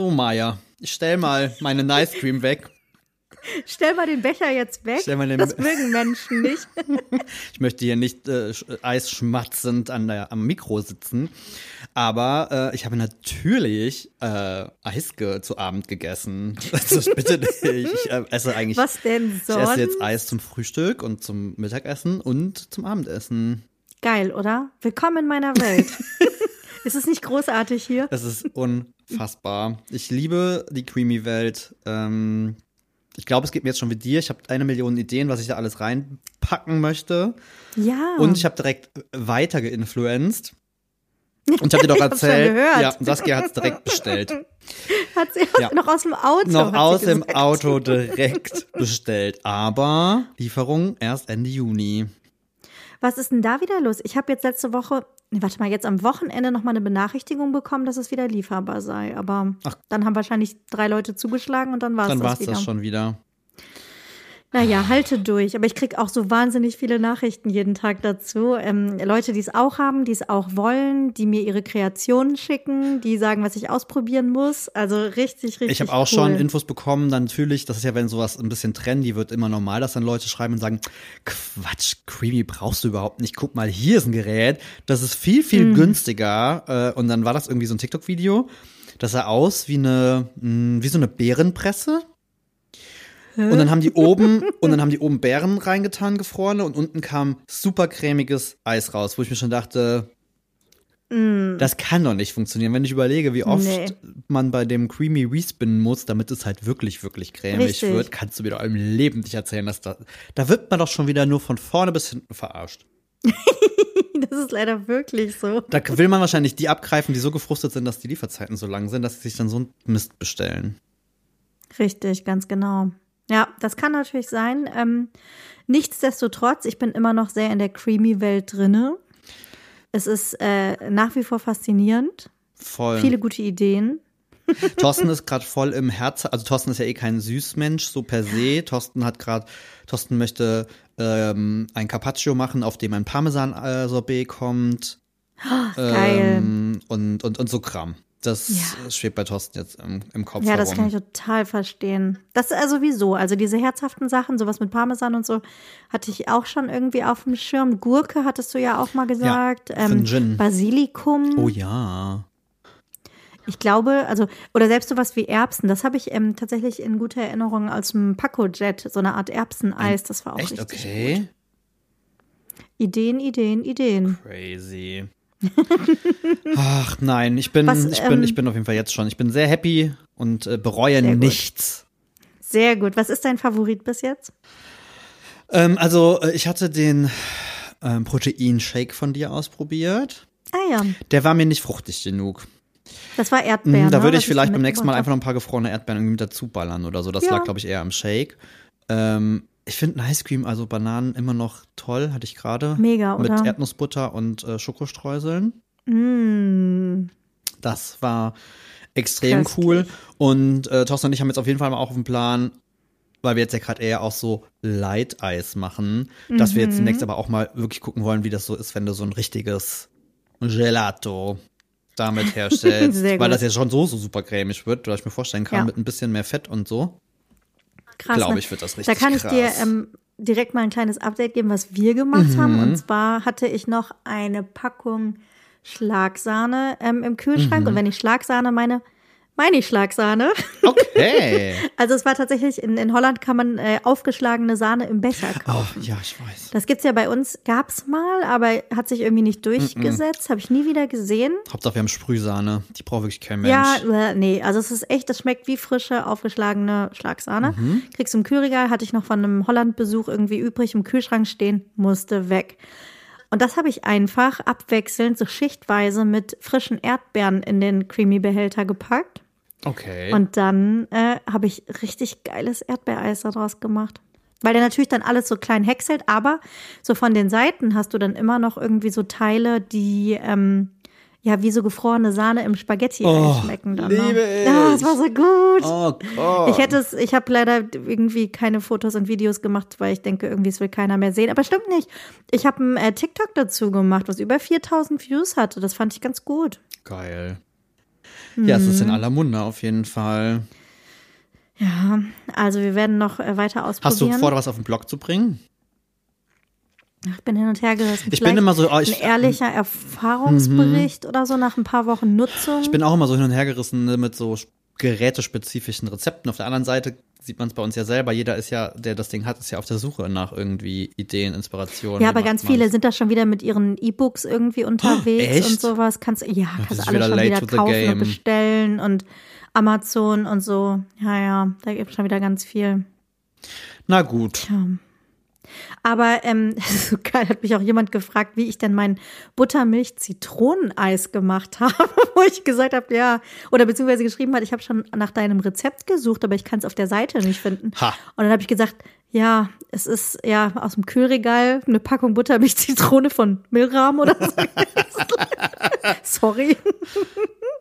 So, Maya, ich stell mal meine Nice Cream weg. Stell mal den Becher jetzt weg. Das mögen Menschen nicht. ich möchte hier nicht äh, eisschmatzend an der, am Mikro sitzen. Aber äh, ich habe natürlich äh, Eis zu Abend gegessen. Also bitte nicht. Ich äh, esse eigentlich. Was denn sonst? Ich esse jetzt Eis zum Frühstück und zum Mittagessen und zum Abendessen. Geil, oder? Willkommen in meiner Welt. ist es nicht großartig hier? Es ist unfassbar. Ich liebe die Creamy-Welt. Ähm, ich glaube, es geht mir jetzt schon wie dir. Ich habe eine Million Ideen, was ich da alles reinpacken möchte. Ja. Und ich habe direkt weiter geinfluenced. Und ich habe dir doch erzählt, ja, Saskia hat es direkt bestellt. Hat sie ja. noch aus dem Auto? Noch aus dem Auto direkt bestellt. Aber Lieferung erst Ende Juni. Was ist denn da wieder los? Ich habe jetzt letzte Woche, nee, warte mal, jetzt am Wochenende noch mal eine Benachrichtigung bekommen, dass es wieder lieferbar sei. Aber Ach. dann haben wahrscheinlich drei Leute zugeschlagen und dann war es das Dann war es das schon wieder. Naja, halte durch. Aber ich krieg auch so wahnsinnig viele Nachrichten jeden Tag dazu. Ähm, Leute, die es auch haben, die es auch wollen, die mir ihre Kreationen schicken, die sagen, was ich ausprobieren muss. Also richtig, richtig. Ich habe auch cool. schon Infos bekommen, dann natürlich, das ist ja, wenn sowas ein bisschen trendy wird, immer normal, dass dann Leute schreiben und sagen, Quatsch, Creamy brauchst du überhaupt nicht. Guck mal, hier ist ein Gerät, das ist viel, viel mhm. günstiger. Äh, und dann war das irgendwie so ein TikTok-Video. Das sah aus wie eine, hm, wie so eine Bärenpresse und dann haben die oben, und dann haben die oben Beeren reingetan, gefrorene, und unten kam super cremiges Eis raus, wo ich mir schon dachte, mm. das kann doch nicht funktionieren. Wenn ich überlege, wie oft nee. man bei dem Creamy respinnen muss, damit es halt wirklich, wirklich cremig Richtig. wird, kannst du mir doch im Leben nicht erzählen, dass da, da wird man doch schon wieder nur von vorne bis hinten verarscht. das ist leider wirklich so. Da will man wahrscheinlich die abgreifen, die so gefrustet sind, dass die Lieferzeiten so lang sind, dass sie sich dann so einen Mist bestellen. Richtig, ganz genau. Ja, das kann natürlich sein. Ähm, nichtsdestotrotz, ich bin immer noch sehr in der Creamy-Welt drinne. Es ist äh, nach wie vor faszinierend. Voll. Viele gute Ideen. Thorsten ist gerade voll im Herz, also Thorsten ist ja eh kein Süßmensch, so per se. Thorsten hat gerade, Thorsten möchte ähm, ein Carpaccio machen, auf dem ein Parmesan-Sorbet kommt. Oh, geil. Ähm, und, und, und so Kram. Das ja. schwebt bei Thorsten jetzt im, im Kopf. Ja, das kann ich total verstehen. Das ist also sowieso. Also diese herzhaften Sachen, sowas mit Parmesan und so, hatte ich auch schon irgendwie auf dem Schirm. Gurke hattest du ja auch mal gesagt. Ja, ähm, Gin. Basilikum. Oh ja. Ich glaube, also, oder selbst sowas wie Erbsen, das habe ich ähm, tatsächlich in guter Erinnerung als ein Paco-Jet, so eine Art Erbseneis, das war auch Echt? richtig okay. Gut. Ideen, Ideen, Ideen. Crazy. Ach nein, ich bin, Was, ich bin, ähm, ich bin auf jeden Fall jetzt schon. Ich bin sehr happy und äh, bereue sehr nichts. Sehr gut. Was ist dein Favorit bis jetzt? Ähm, also äh, ich hatte den ähm, Protein-Shake von dir ausprobiert. Ah ja. Der war mir nicht fruchtig genug. Das war Erdbeeren. Mhm, da würde ich vielleicht beim nächsten Mal einfach noch ein paar gefrorene Erdbeeren irgendwie mit dazu ballern oder so. Das ja. lag, glaube ich, eher am Shake. Ähm, ich finde Ice Cream, also Bananen, immer noch toll, hatte ich gerade. Mega, oder? Mit Erdnussbutter und äh, Schokostreuseln. Mm. Das war extrem Köstlich. cool. Und äh, Thorsten und ich haben jetzt auf jeden Fall mal auch auf dem Plan, weil wir jetzt ja gerade eher auch so Light-Eis machen, mhm. dass wir jetzt mhm. demnächst aber auch mal wirklich gucken wollen, wie das so ist, wenn du so ein richtiges Gelato damit herstellst. weil das ja schon so, so super cremig wird, weil ich mir vorstellen kann, ja. mit ein bisschen mehr Fett und so. Krass. Glaube ne? ich, wird das richtig Da kann ich krass. dir ähm, direkt mal ein kleines Update geben, was wir gemacht mhm. haben. Und zwar hatte ich noch eine Packung Schlagsahne ähm, im Kühlschrank. Mhm. Und wenn ich Schlagsahne meine, meine ich Schlagsahne. Okay. also es war tatsächlich, in, in Holland kann man äh, aufgeschlagene Sahne im Becher kaufen. Oh, ja, ich weiß. Das gibt's ja bei uns, gab's mal, aber hat sich irgendwie nicht durchgesetzt. Mm -mm. Habe ich nie wieder gesehen. Hauptsache wir haben Sprühsahne. Die braucht wirklich kein Mensch. Ja, äh, nee, also es ist echt, das schmeckt wie frische, aufgeschlagene Schlagsahne. Mhm. Kriegst du im Kühlregal, hatte ich noch von einem Holland-Besuch irgendwie übrig im Kühlschrank stehen, musste weg. Und das habe ich einfach abwechselnd, so schichtweise mit frischen Erdbeeren in den Creamy-Behälter gepackt. Okay. Und dann äh, habe ich richtig geiles Erdbeereis daraus gemacht. Weil der natürlich dann alles so klein häckselt, aber so von den Seiten hast du dann immer noch irgendwie so Teile, die ähm, ja wie so gefrorene Sahne im Spaghetti oh, schmecken dann. Liebe ne? Ja, es war so gut. Oh Gott. Ich hätte es, ich habe leider irgendwie keine Fotos und Videos gemacht, weil ich denke, irgendwie es will keiner mehr sehen. Aber stimmt nicht. Ich habe ein äh, TikTok dazu gemacht, was über 4000 Views hatte. Das fand ich ganz gut. Geil. Ja, es ist in aller Munde auf jeden Fall. Ja, also wir werden noch äh, weiter Hast ausprobieren. du vor, was auf den Blog zu bringen? Ich bin hin und her gerissen. Ich bin immer so, oh, ich, ein ehrlicher Erfahrungsbericht oder so nach ein paar Wochen Nutzung. ich bin auch immer so hin und her gerissen ne, mit so gerätespezifischen Rezepten. Auf der anderen Seite sieht man es bei uns ja selber. Jeder ist ja, der das Ding hat, ist ja auf der Suche nach irgendwie Ideen, Inspirationen. ja, aber ganz man's? viele sind da schon wieder mit ihren E-Books irgendwie unterwegs echt? und sowas. Kannst ja, kannst alles schon wieder kaufen und bestellen und Amazon und so. Ja, ja, da gibt es schon wieder ganz viel. Na gut. Ja. Aber ähm, so geil hat mich auch jemand gefragt, wie ich denn mein Buttermilch-Zitroneneis gemacht habe, wo ich gesagt habe, ja, oder beziehungsweise geschrieben hat, ich habe schon nach deinem Rezept gesucht, aber ich kann es auf der Seite nicht finden. Ha. Und dann habe ich gesagt, ja, es ist ja aus dem Kühlregal eine Packung Buttermilch-Zitrone von Milram oder so. Sorry.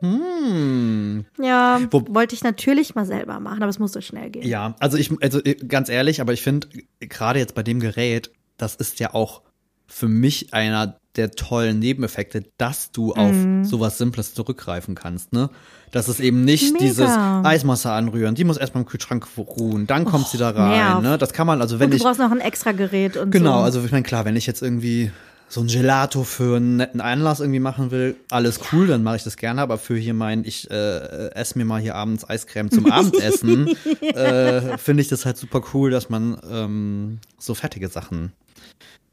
Hm. Ja, Wo- wollte ich natürlich mal selber machen, aber es musste schnell gehen. Ja, also ich, also äh, ganz ehrlich, aber ich finde, gerade jetzt bei dem Gerät, das ist ja auch für mich einer der tollen Nebeneffekte, dass du auf Mhm. sowas Simples zurückgreifen kannst, ne? Dass es eben nicht Mega. dieses Eismasse anrühren, die muss erstmal im Kühlschrank ruhen, dann kommt sie da rein, nerv. ne? Das kann man, also wenn Und du ich, brauchst noch ein extra Gerät und genau, so. also ich meine, klar, wenn ich jetzt irgendwie so ein Gelato für einen netten Einlass irgendwie machen will, alles cool, dann mache ich das gerne, aber für hier mein, ich äh, esse mir mal hier abends Eiscreme zum Abendessen, äh, finde ich das halt super cool, dass man ähm, so fertige Sachen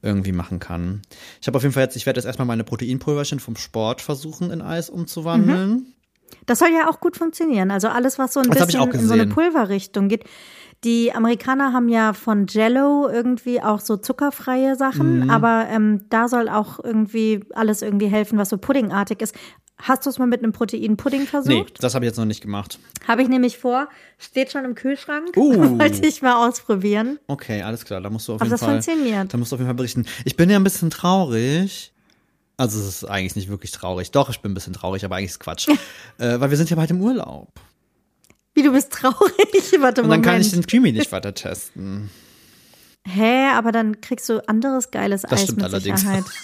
irgendwie machen kann. Ich habe auf jeden Fall jetzt, ich werde jetzt erstmal meine Proteinpulverchen vom Sport versuchen in Eis umzuwandeln. Das soll ja auch gut funktionieren. Also alles, was so ein Das bisschen in so eine. Pulverrichtung geht. Die Amerikaner haben ja von Jello irgendwie auch so zuckerfreie Sachen, Mhm. aber ähm, da soll auch irgendwie alles irgendwie helfen, was so puddingartig ist. Hast du es mal mit einem Proteinpudding Nee, versucht? das habe ich jetzt noch nicht gemacht. Habe ich nämlich vor, steht schon im Kühlschrank. Uh. Wollte ich mal ausprobieren. Okay, alles klar, da musst du auf Aber jeden das Fall. funktioniert. Da musst du auf jeden Fall berichten. Ich bin ja ein bisschen traurig. Also es ist eigentlich nicht wirklich traurig. Doch, ich bin ein bisschen traurig, aber eigentlich ist Quatsch. äh, weil wir sind ja bald im Urlaub. Wie du bist traurig. Warte Und dann Moment. kann ich den Creamy nicht weiter testen. Hä, aber dann kriegst du anderes geiles Das Eis stimmt mit allerdings. Sicherheit.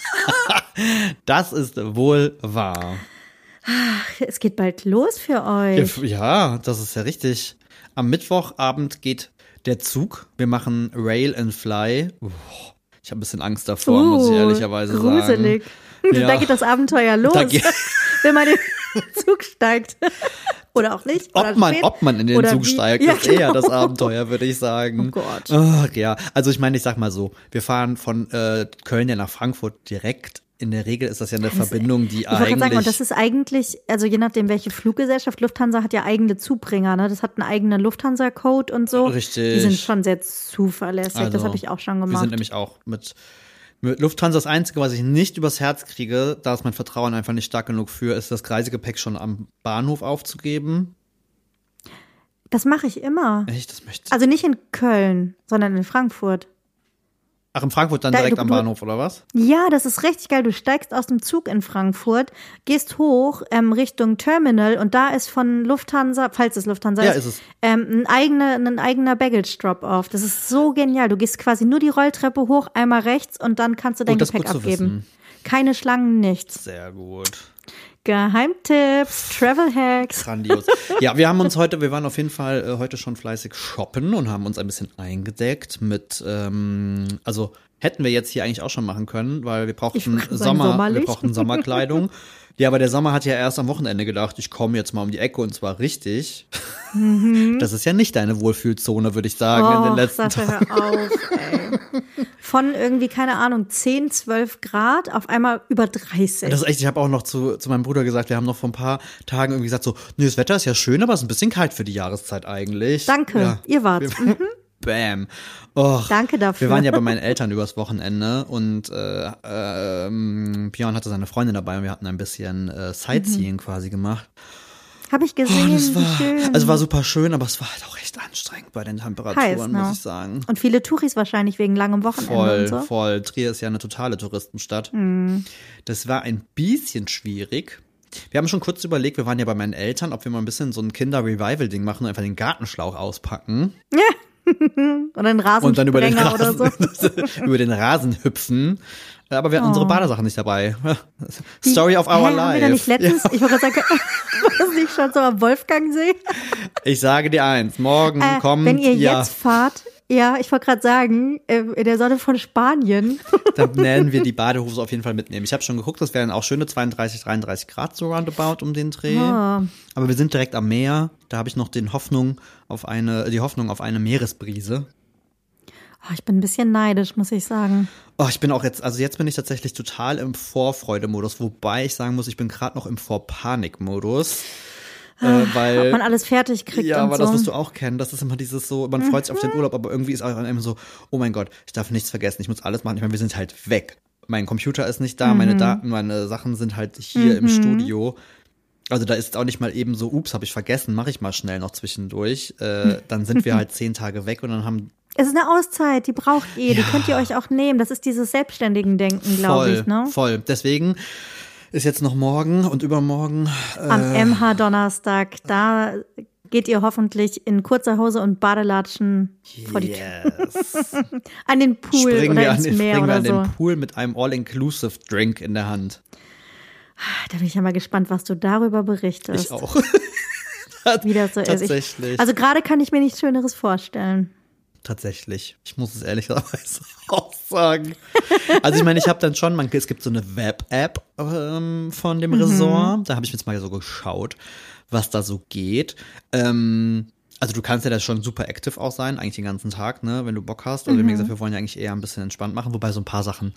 Das ist wohl wahr. Es geht bald los für euch. Ja, das ist ja richtig. Am Mittwochabend geht der Zug. Wir machen Rail and Fly. Ich habe ein bisschen Angst davor, muss ich Uh, ehrlicherweise gruselig. sagen. Ja. Da geht das Abenteuer los, Da geht- wenn man den Zug steigt. Oder auch nicht. oder Ob man, spät. ob man in den Oder Zug wie- steigt, Ja, ist eher genau. das Abenteuer, würde ich sagen. Oh Gott. Ach, ja, also ich meine, ich sag mal so, wir fahren von äh, Köln ja nach Frankfurt direkt. In der Regel ist das ja eine Verbindung, die Ich eigentlich. sagen, und das ist eigentlich, also je nachdem, welche Fluggesellschaft, Lufthansa hat ja eigene Zubringer, ne? Das hat einen eigenen Lufthansa-Code und so. Richtig. Die sind schon sehr zuverlässig. das Also, habe ich auch schon Wir gemacht. sind nämlich auch mit, mit Lufthansa das Einzige, was ich nicht übers Herz kriege, da ist mein Vertrauen einfach nicht stark genug für, ist das Reisegepäck schon am Bahnhof aufzugeben. das mache ich immer. Echt, das möchte Also nicht in Köln, sondern in Frankfurt. Ach, in Frankfurt dann Da- direkt du- am Bahnhof, oder was? Ja, das ist richtig geil. Du steigst aus dem Zug in Frankfurt, gehst hoch ähm, Richtung Terminal und da ist von Lufthansa, falls es Lufthansa Ja, ist, ist. Ähm, ein, eigene, ein eigener Baggage-Drop-Off. Das ist so genial. Du gehst quasi nur die Rolltreppe hoch, einmal rechts und dann kannst du dein Gepäck gut zu abgeben. Keine Schlangen, nichts. Sehr gut. Geheimtipps, Travel Hacks. Grandios. Ja, wir haben uns heute, wir waren auf jeden Fall äh, heute schon fleißig shoppen und haben uns ein bisschen eingedeckt mit, ähm, also hätten wir jetzt hier eigentlich auch schon machen können, weil wir brauchten Sommer, wir brauchten Sommerkleidung. Ja, aber der Sommer hat ja erst am Wochenende gedacht, ich komme jetzt mal um die Ecke und zwar richtig. Das ist ja nicht deine Wohlfühlzone, würde ich sagen, in den Och, letzten Tagen. hör auf, ey. Von irgendwie, keine Ahnung, 10, 12 Grad auf einmal über 30. Das ist echt, ich habe auch noch zu, zu meinem Bruder gesagt, wir haben noch vor ein paar Tagen irgendwie gesagt so, nee, das Wetter ist ja schön, aber es ist ein bisschen kalt für die Jahreszeit eigentlich. Danke, Ja. ihr wart. Mhm. Bam. Och, Danke dafür. Wir waren ja bei meinen Eltern übers Wochenende und äh, ähm, Björn hatte seine Freundin dabei und wir hatten ein bisschen äh, Sightseeing quasi gemacht. Habe ich Oh, gesehen, wie war, schön. also war super schön, aber es war halt auch echt anstrengend bei den Temperaturen, Heiß, ne? muss ich sagen. und viele Touris wahrscheinlich wegen langem Wochenende Voll, und so. Mhm. voll. Trier ist ja eine totale Touristenstadt. Das war ein bisschen schwierig. Wir haben schon kurz überlegt, wir waren ja bei meinen Eltern, ob wir mal ein bisschen so ein Kinder-Revival-Ding machen und einfach den Gartenschlauch auspacken Und ein und dann über den oder Rasen, so. über den Rasen hüpfen. Aber wir hatten unsere Badesachen nicht dabei. Story of our Hä, life. Wir nicht letztens, ich wollte sagen, war das nicht schon so am Wolfgangsee? Ich sage dir eins, morgen Äh, kommt wenn ihr ja, jetzt fahrt, ja, ich wollte gerade sagen, äh, in der Sonne von Spanien. dann werden wir die Badehose auf jeden Fall mitnehmen. Ich habe schon geguckt, das wären auch schöne 32, 33 Grad so roundabout um den Dreh. Ah. Aber wir sind direkt am Meer. Da habe ich noch den Hoffnung auf eine, die Hoffnung auf eine Meeresbrise. Oh, ich bin ein bisschen neidisch, muss ich sagen. Oh, ich bin auch jetzt, also jetzt bin ich tatsächlich total im Vorfreude-Modus, wobei ich sagen muss, ich bin gerade noch im Vorpanik-Modus. Äh, weil Ob man alles fertig kriegt Ja, aber so. das wirst du auch kennen. Das ist immer dieses so, man freut sich auf Mhm. den Urlaub, aber irgendwie ist auch immer so, oh mein Gott, ich darf nichts vergessen, ich muss alles machen. Ich meine, wir sind halt weg. Mein Computer ist nicht da, Mhm. meine Daten, meine Sachen sind halt hier im Studio. Also da ist auch nicht mal eben so, ups, habe ich vergessen, mache ich mal schnell noch zwischendurch. Äh, dann sind wir halt zehn Tage weg und dann haben Es ist eine Auszeit, die braucht ihr, die könnt ihr euch auch nehmen. Das ist dieses selbstständigen Denken, glaube ich, ne? voll. Deswegen ist jetzt noch morgen und übermorgen Am Äh. MH-Donnerstag, da geht ihr hoffentlich in kurzer Hose und Badelatschen vor die Tür. yes. An den Pool springen oder wir, an ins den, Meer springen wir oder an so. den Pool mit einem All-Inclusive Drink in der Hand. Da bin ich ja mal gespannt, was du darüber berichtest. Ich auch. Wie das so ist. Tatsächlich. Ich, also gerade kann ich mir nichts Schöneres vorstellen. Tatsächlich. Ich muss es ehrlicherweise auch sagen. Also ich meine, ich habe dann schon, man, es gibt so eine Web-App ähm, von Mhm. dem Resort. Da habe ich jetzt mal so geschaut, was da so geht. Ähm, also du kannst ja da schon super active auch sein, eigentlich den ganzen Tag, ne, wenn du Bock hast. Haben Mhm. ja gesagt, wir wollen ja eigentlich eher ein bisschen entspannt machen, wobei so ein paar Sachen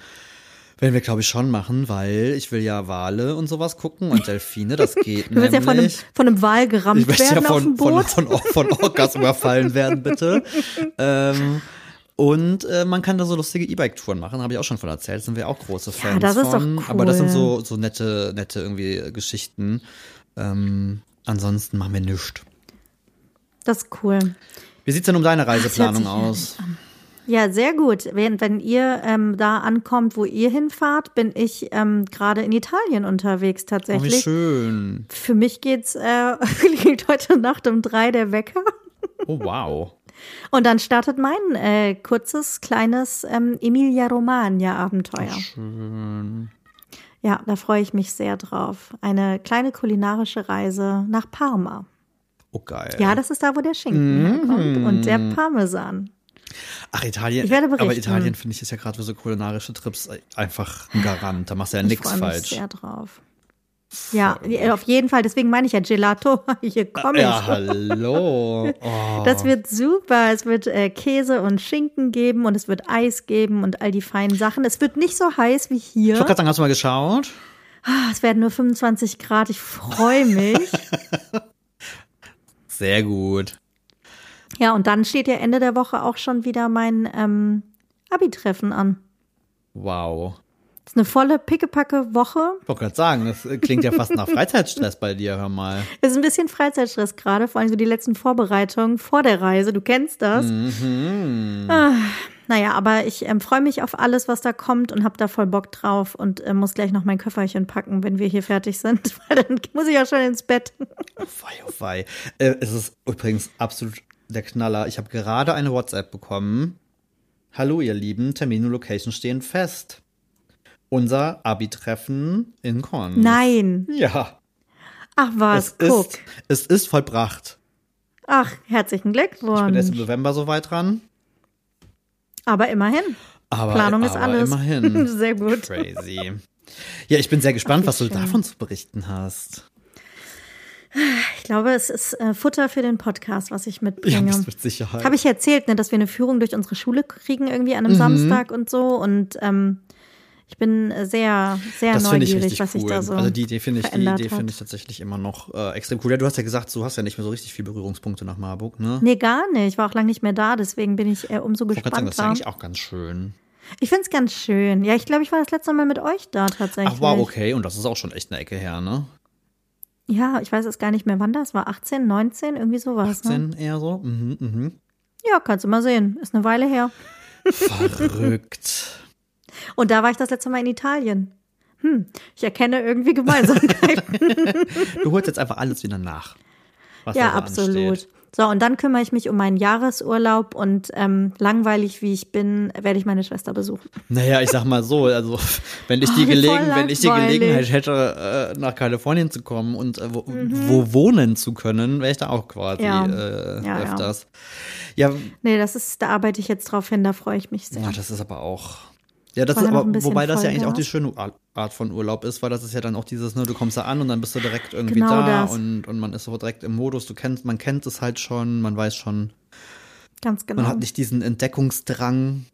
werden wir, glaube ich, schon machen, weil ich will ja Wale und sowas gucken und Delfine, das geht Du willst ja von einem, nämlich. von einem Wal gerammt werden ja auf dem von, von, Boot. von, von, von Orcas überfallen werden, bitte. ähm, und äh, man kann da so lustige E-Bike-Touren machen, habe ich auch schon von erzählt. Sind wir auch große Fans das ist doch von. Aber das sind cool. so, so nette, nette irgendwie Geschichten. Ähm, ansonsten machen wir nichts. Das ist cool. Wie sieht's denn um deine Reiseplanung sich aus? Ja, sehr gut. Wenn, wenn ihr ähm, da ankommt, wo ihr hinfahrt, bin ich ähm, gerade in Italien unterwegs Oh, wie tatsächlich. schön. Für mich geht's, äh, klingelt heute Nacht um drei der Wecker. Oh, wow. Und dann startet mein äh, kurzes, kleines ähm, Emilia-Romagna-Abenteuer. Schön. Ja, da freue ich mich sehr drauf. Eine kleine kulinarische Reise nach Parma. Oh, geil. Ja, das ist da, wo der Schinken herkommt und der Parmesan. Ach, Italien. Ich werde berichten. Aber Italien, finde ich, ist ja gerade für so kulinarische Trips einfach ein Garant. Da machst du ja Ich nichts freue mich falsch. sehr drauf. Ja, auf jeden Fall. Deswegen meine ich ja Gelato. Hier komme ich. Ja, hallo. Oh. Das wird super. Es wird äh, Käse und Schinken geben und es wird Eis geben und all die feinen Sachen. Es wird nicht so heiß wie Ich wollte hier. gerade sagen, hast du mal geschaut? Ah, Es werden nur 25 Grad. Ich freue mich. Sehr gut. Ja, und dann steht ja Ende der Woche auch schon wieder mein ähm, Abi-Treffen an. Wow. Das ist eine volle pickepacke Woche. Ich wollte gerade sagen, das klingt ja fast nach Freizeitstress bei dir, hör mal. Es ist ein bisschen Freizeitstress gerade, vor allem so die letzten Vorbereitungen vor der Reise. Du kennst das. Mhm. Ah, naja, aber ich ähm, freue mich auf alles, was da kommt und habe da voll Bock drauf und äh, muss gleich noch mein Köfferchen packen, wenn wir hier fertig sind, weil dann muss ich ja schon ins Bett. Oh wei, oh wei. Äh, es ist übrigens absolut der Knaller. Ich habe gerade eine WhatsApp bekommen. Hallo, ihr Lieben, Termin und Location stehen fest. Unser Abi-Treffen in Korn. Nein. Ja, Ach was, es guck. ist, es ist vollbracht. Ach, herzlichen Ich bin erst im Glückwunsch. November soweit dran. Aber immerhin. Aber, Planung ist aber alles. immerhin. Sehr gut. Crazy. Ja, ich bin sehr gespannt, Ach, was du schön. davon zu berichten hast. Ich glaube, es ist äh, Futter für den Podcast, was ich Ja, mitbringe. das mit Sicherheit. Habe ich erzählt, ne, dass wir eine Führung durch unsere Schule kriegen irgendwie an einem Mhm. Samstag und so. Und ähm, ich bin sehr, sehr das ich neugierig, richtig was cool. da so also die Idee finde ich, die Idee finde ich tatsächlich immer noch äh, extrem cool. Ja, du hast ja gesagt, du hast ja nicht mehr so richtig viel Berührungspunkte nach Marburg, ne? Nee, gar nicht. Ich war auch lange nicht mehr da, deswegen bin ich äh, umso Ich sagen, das ist ja eigentlich auch ganz schön. Ich finde es ganz schön. Ja, ich glaube, ich war das letzte Mal mit euch da tatsächlich. Ach wow, okay. Und das ist auch schon echt eine Ecke her, ne? Ja, ich weiß es gar nicht mehr, wann das war. 18, 19, irgendwie sowas. Ne? 18 eher so. Mhm, mhm. Ja, kannst du mal sehen. Ist eine Weile her. Verrückt. Und da war ich das letzte Mal in Italien. Hm, ich erkenne irgendwie Gemeinsamkeiten. Du holst jetzt einfach alles wieder nach. Ja, absolut. ansteht. So, und dann kümmere ich mich um meinen Jahresurlaub und ähm, langweilig wie ich bin, werde ich meine Schwester besuchen. Naja, ich sag mal so, also wenn ich Oh, die, wie Gelegen wenn ich die. Gelegenheit hätte, äh, nach Kalifornien zu kommen und äh, wo, Mhm. wo wohnen zu können, wäre ich da auch quasi Ja. äh, Ja, ja. öfters. Ja, Nee, das ist, da arbeite ich jetzt drauf hin, da freue ich mich sehr. ja, das ist aber auch. Ja, das ist aber, wobei das ja eigentlich auch da. die schöne Art- von Urlaub ist, weil das ist ja dann auch dieses, ne, du kommst da an und dann bist du direkt irgendwie Genau da das. und, und man ist so direkt im Modus, du kennst, man kennt es halt schon, man weiß schon, Ganz genau. man hat nicht diesen Entdeckungsdrang.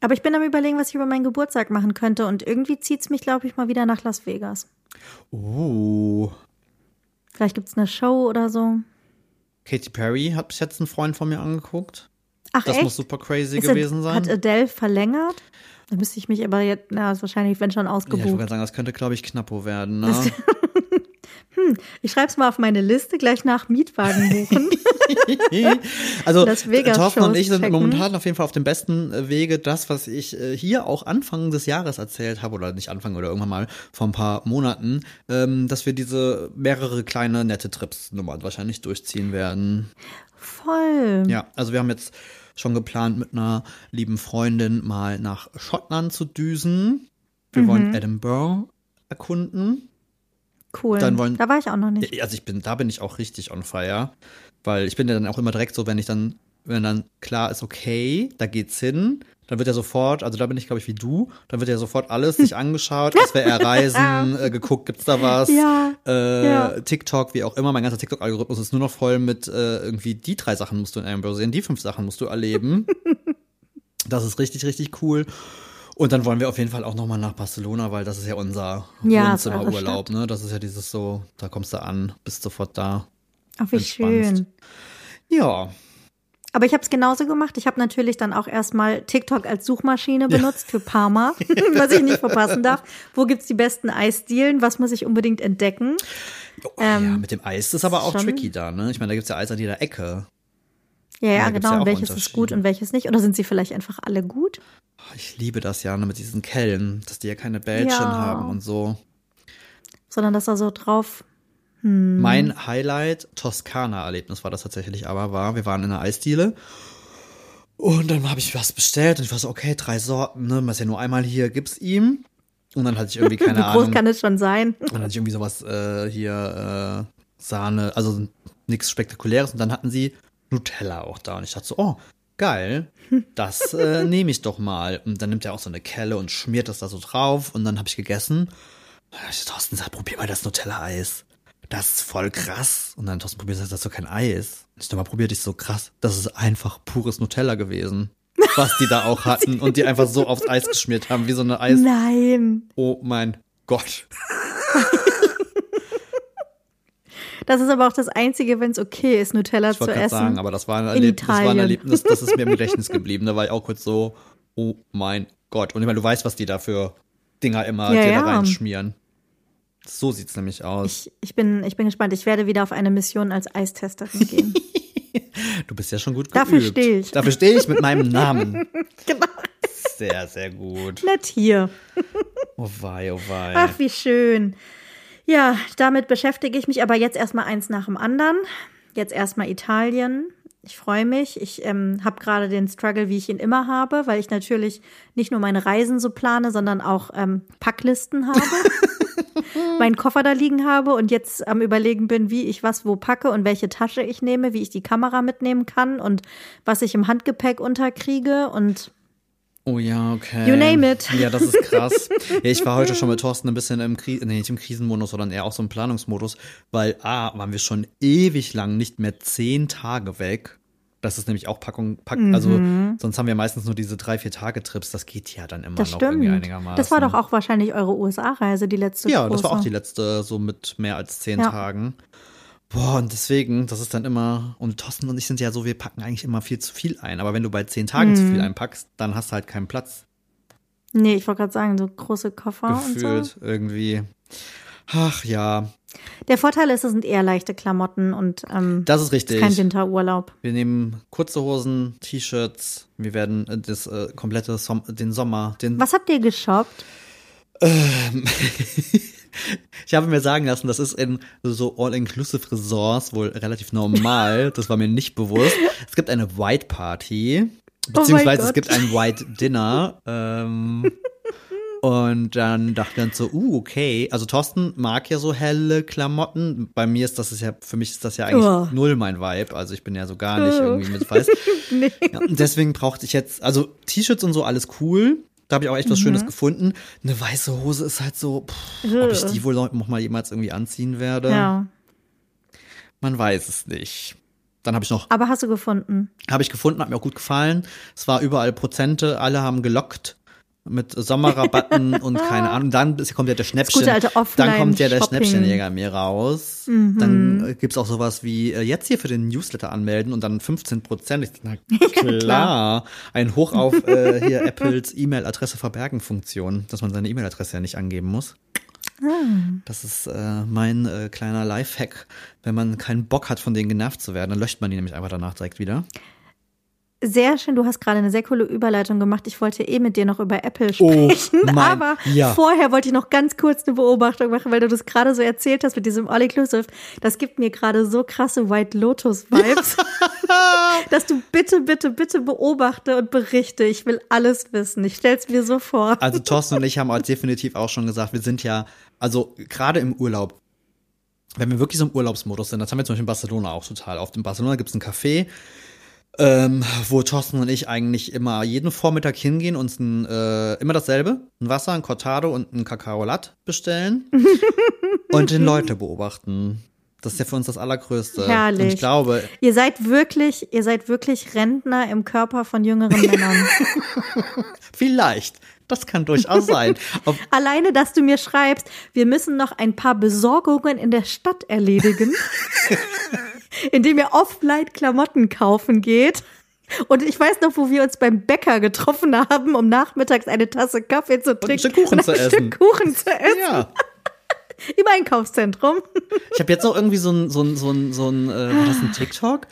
Aber ich bin am überlegen, was ich über meinen Geburtstag machen könnte und irgendwie zieht's mich, glaube ich, mal wieder nach Las Vegas. Uh. Vielleicht gibt's eine Show oder so. Katy Perry hat bis jetzt ein Freund von mir angeguckt. Ach, Das echt? muss super crazy Ist gewesen Ad- sein. Hat Adele verlängert? Da müsste ich mich aber jetzt, na, ist wahrscheinlich, wenn schon Ja, ich wollte ausgebucht. gerade sagen, das könnte, glaube ich, knappo werden. Ne? Das- ich schreib's mal auf meine Liste, gleich nach Mietwagen buchen. also, Thorsten und ich sind checken. momentan auf jeden Fall auf dem besten äh, Wege, das, was ich äh, hier auch Anfang des Jahres erzählt habe, oder nicht Anfang oder irgendwann mal vor ein paar Monaten, ähm, dass wir diese mehrere kleine nette Trips Nummer wahrscheinlich durchziehen werden. Voll. Ja, also wir haben jetzt schon geplant, mit einer lieben Freundin mal nach Schottland zu düsen. Wir Mhm. wollen Edinburgh erkunden. Cool. Dann wollen- da war ich auch noch nicht. Also ich bin, da bin ich auch richtig on fire. Weil ich bin ja dann auch immer direkt so, wenn ich dann, wenn dann klar ist, okay, da geht's hin, dann wird ja sofort, also da bin ich, glaube ich, wie du, dann wird ja sofort alles sich angeschaut, was wir erreisen, äh, geguckt, gibt's da was, Ja, äh, ja. TikTok, wie auch immer, mein ganzer TikTok-Algorithmus ist nur noch voll mit äh, irgendwie die drei Sachen musst du in Edinburgh sehen, die fünf Sachen musst du erleben. das ist richtig, richtig cool. Und dann wollen wir auf jeden Fall auch nochmal nach Barcelona, weil das ist ja unser Ja, Wohnzimmerurlaub, ne? Das ist ja dieses so, da kommst du an, bist sofort da. Ach, wie entspannst. schön. Ja, Aber ich habe es genauso gemacht. Ich habe natürlich dann auch erstmal TikTok als Suchmaschine benutzt für Parma, was ich nicht verpassen darf. Wo gibt's die besten Eisdielen? Was muss ich unbedingt entdecken? Oh, Ähm, ja, mit dem Eis ist aber auch schon- tricky da, ne? Ich meine, da gibt's ja Eis an jeder Ecke. Ja, ja, genau. ja welches ist gut und welches nicht? Oder sind sie vielleicht einfach alle gut? Oh, Ich liebe das ja, ne, mit diesen Kellen, dass die ja keine Bällchen Ja. haben und so. Sondern dass da so drauf. Mein Highlight Toskana-Erlebnis war das tatsächlich aber, war, wir waren in einer Eisdiele und dann habe ich was bestellt und ich war so, okay, drei Sorten, ne, was ja nur einmal hier, gib's ihm. Und dann hatte ich irgendwie keine Wie groß Ahnung. kann es schon sein? Und dann hatte ich irgendwie sowas äh, hier, äh, Sahne, also nichts Spektakuläres. Und dann hatten sie Nutella auch da. Und ich dachte so, oh, geil, das äh, nehme ich doch mal. Und dann nimmt er auch so eine Kelle und schmiert das da so drauf. Und dann habe ich gegessen. Und dann hab ich, Thorsten sagt, probier mal das Nutella-Eis. Das ist voll krass. Und dann Thorsten probiert das, das ist doch kein Eis. Und ich nochmal probiert, ich so krass. Das ist einfach pures Nutella gewesen. Was die da auch hatten und die einfach so aufs Eis geschmiert haben, wie so eine Eis. Nein. Oh mein Gott. Das ist aber auch das Einzige, wenn es okay ist, Nutella Ich zu essen. sagen, aber das war ein, in Erleb das war ein. Erlebnis, das ist mir im Gedächtnis geblieben. Da war ich auch kurz so, oh mein Gott. Und ich meine, du weißt, was die da für Dinger immer Ja, dir ja. da reinschmieren. So sieht's nämlich aus. Ich, ich, bin, ich bin gespannt. Ich werde wieder auf eine Mission als Eistesterin gehen. du bist ja schon gut Dafür geübt. steh ich. Dafür stehe ich mit meinem Namen. genau. Sehr, sehr gut. Nett hier. Oh wei, oh wei. Ach, wie schön. Ja, damit beschäftige ich mich aber jetzt erstmal eins nach dem anderen. Jetzt erstmal Italien. Ich freue mich. Ich ähm, habe gerade den Struggle, wie ich ihn immer habe, weil ich natürlich nicht nur meine Reisen so plane, sondern auch ähm, Packlisten habe. meinen Koffer da liegen habe und jetzt am Überlegen bin, wie ich was wo packe und welche Tasche ich nehme, wie ich die Kamera mitnehmen kann und was ich im Handgepäck unterkriege und Oh ja, okay. You name it. Ja, das ist krass. ja, ich war heute schon mit Thorsten ein bisschen im Kri nee, nicht im Krisenmodus, sondern eher auch so im Planungsmodus, weil A, waren wir schon ewig lang nicht mehr zehn Tage weg. Das ist nämlich auch Packung, Pack, also sonst haben wir meistens nur diese drei, vier Tage Trips. Das geht ja dann immer das noch irgendwie stimmt. einigermaßen. Das war doch auch wahrscheinlich eure USA-Reise, die letzte Ja, große. das war auch die letzte, so mit mehr als zehn Ja. Tagen. Boah, und deswegen, das ist dann immer, und Thorsten und ich sind ja so, wir packen eigentlich immer viel zu viel ein. Aber wenn du bei zehn Tagen zu viel Mhm. einpackst, dann hast du halt keinen Platz. Nee, ich wollte gerade sagen, so große Koffer und gefühlt so. irgendwie. Ach ja, Der Vorteil ist, es sind eher leichte Klamotten und ähm, das ist richtig. ist kein Winterurlaub. Wir nehmen kurze Hosen, T-Shirts. Wir werden äh, das äh, komplette Som den Sommer, den Was habt ihr geshoppt? Ich habe mir sagen lassen, das ist in so All-Inclusive Resorts wohl relativ normal. Das war mir nicht bewusst. Es gibt eine White Party, beziehungsweise Oh es gibt ein White Dinner. Ähm, und dann dachte ich dann so, uh, okay. Also Thorsten mag ja so helle Klamotten. Bei mir ist das ist ja, für mich ist das ja eigentlich Oh. null mein Vibe. Also ich bin ja so gar nicht Oh. irgendwie mit weiß. nee. Ja, deswegen brauchte ich jetzt, also T-Shirts und so, alles cool. Da habe ich auch echt was Mhm. Schönes gefunden. Eine weiße Hose ist halt so, pff, ob ich die wohl noch mal jemals irgendwie anziehen werde. Ja. Man weiß es nicht. Dann habe ich noch, Aber hast du gefunden? habe ich gefunden, hat mir auch gut gefallen. Es war überall Prozente, alle haben gelockt mit Sommerrabatten und keine Ahnung. Dann kommt ja der Schnäppchen. dann kommt ja der. Schnäppchenjäger mir raus. Mhm. Dann äh, gibt's auch sowas wie äh, jetzt hier für den Newsletter anmelden und dann 15 Prozent. Na klar. Ein Hoch auf äh, hier Apples E-Mail-Adresse verbergen Funktion, dass man seine E-Mail-Adresse ja nicht angeben muss. Ah. Das ist äh, mein äh, kleiner Lifehack. Wenn man keinen Bock hat, von denen genervt zu werden, dann löscht man die nämlich einfach danach direkt wieder. Sehr schön, du hast gerade eine sehr coole Überleitung gemacht. Ich wollte eh mit dir noch über Apple Oh, sprechen, mein- aber ja. vorher wollte ich noch ganz kurz eine Beobachtung machen, weil du das gerade so erzählt hast mit diesem All-Inclusive. Das gibt mir gerade so krasse White Lotus-Vibes, dass du bitte, bitte, bitte beobachte und berichte. Ich will alles wissen. Ich stell's mir so vor. Also Thorsten und ich haben halt definitiv auch schon gesagt, wir sind ja, also gerade im Urlaub, wenn wir wirklich so im Urlaubsmodus sind, das haben wir zum Beispiel in Barcelona auch total oft. In Barcelona gibt's ein Café, ähm, wo Thorsten und ich eigentlich immer jeden Vormittag hingehen, uns ein, äh, immer dasselbe, ein Wasser, ein Cortado und ein Cacao Latte bestellen und den Leute beobachten. Das ist ja für uns das Allergrößte. Herrlich. Und ich glaube, Ihr seid wirklich, ihr seid wirklich Rentner im Körper von jüngeren Männern. vielleicht, das kann durchaus sein. Ob, Alleine, dass du mir schreibst, wir müssen noch ein paar Besorgungen in der Stadt erledigen, indem ihr offline Klamotten kaufen geht. Und ich weiß noch, wo wir uns beim Bäcker getroffen haben, um nachmittags eine Tasse Kaffee zu trinken Stück Kuchen und zu ein essen. Stück Kuchen zu essen ja. im Einkaufszentrum. Ich habe jetzt auch irgendwie so ein, so ein, so ein, so ein, äh, war das ein TikTok?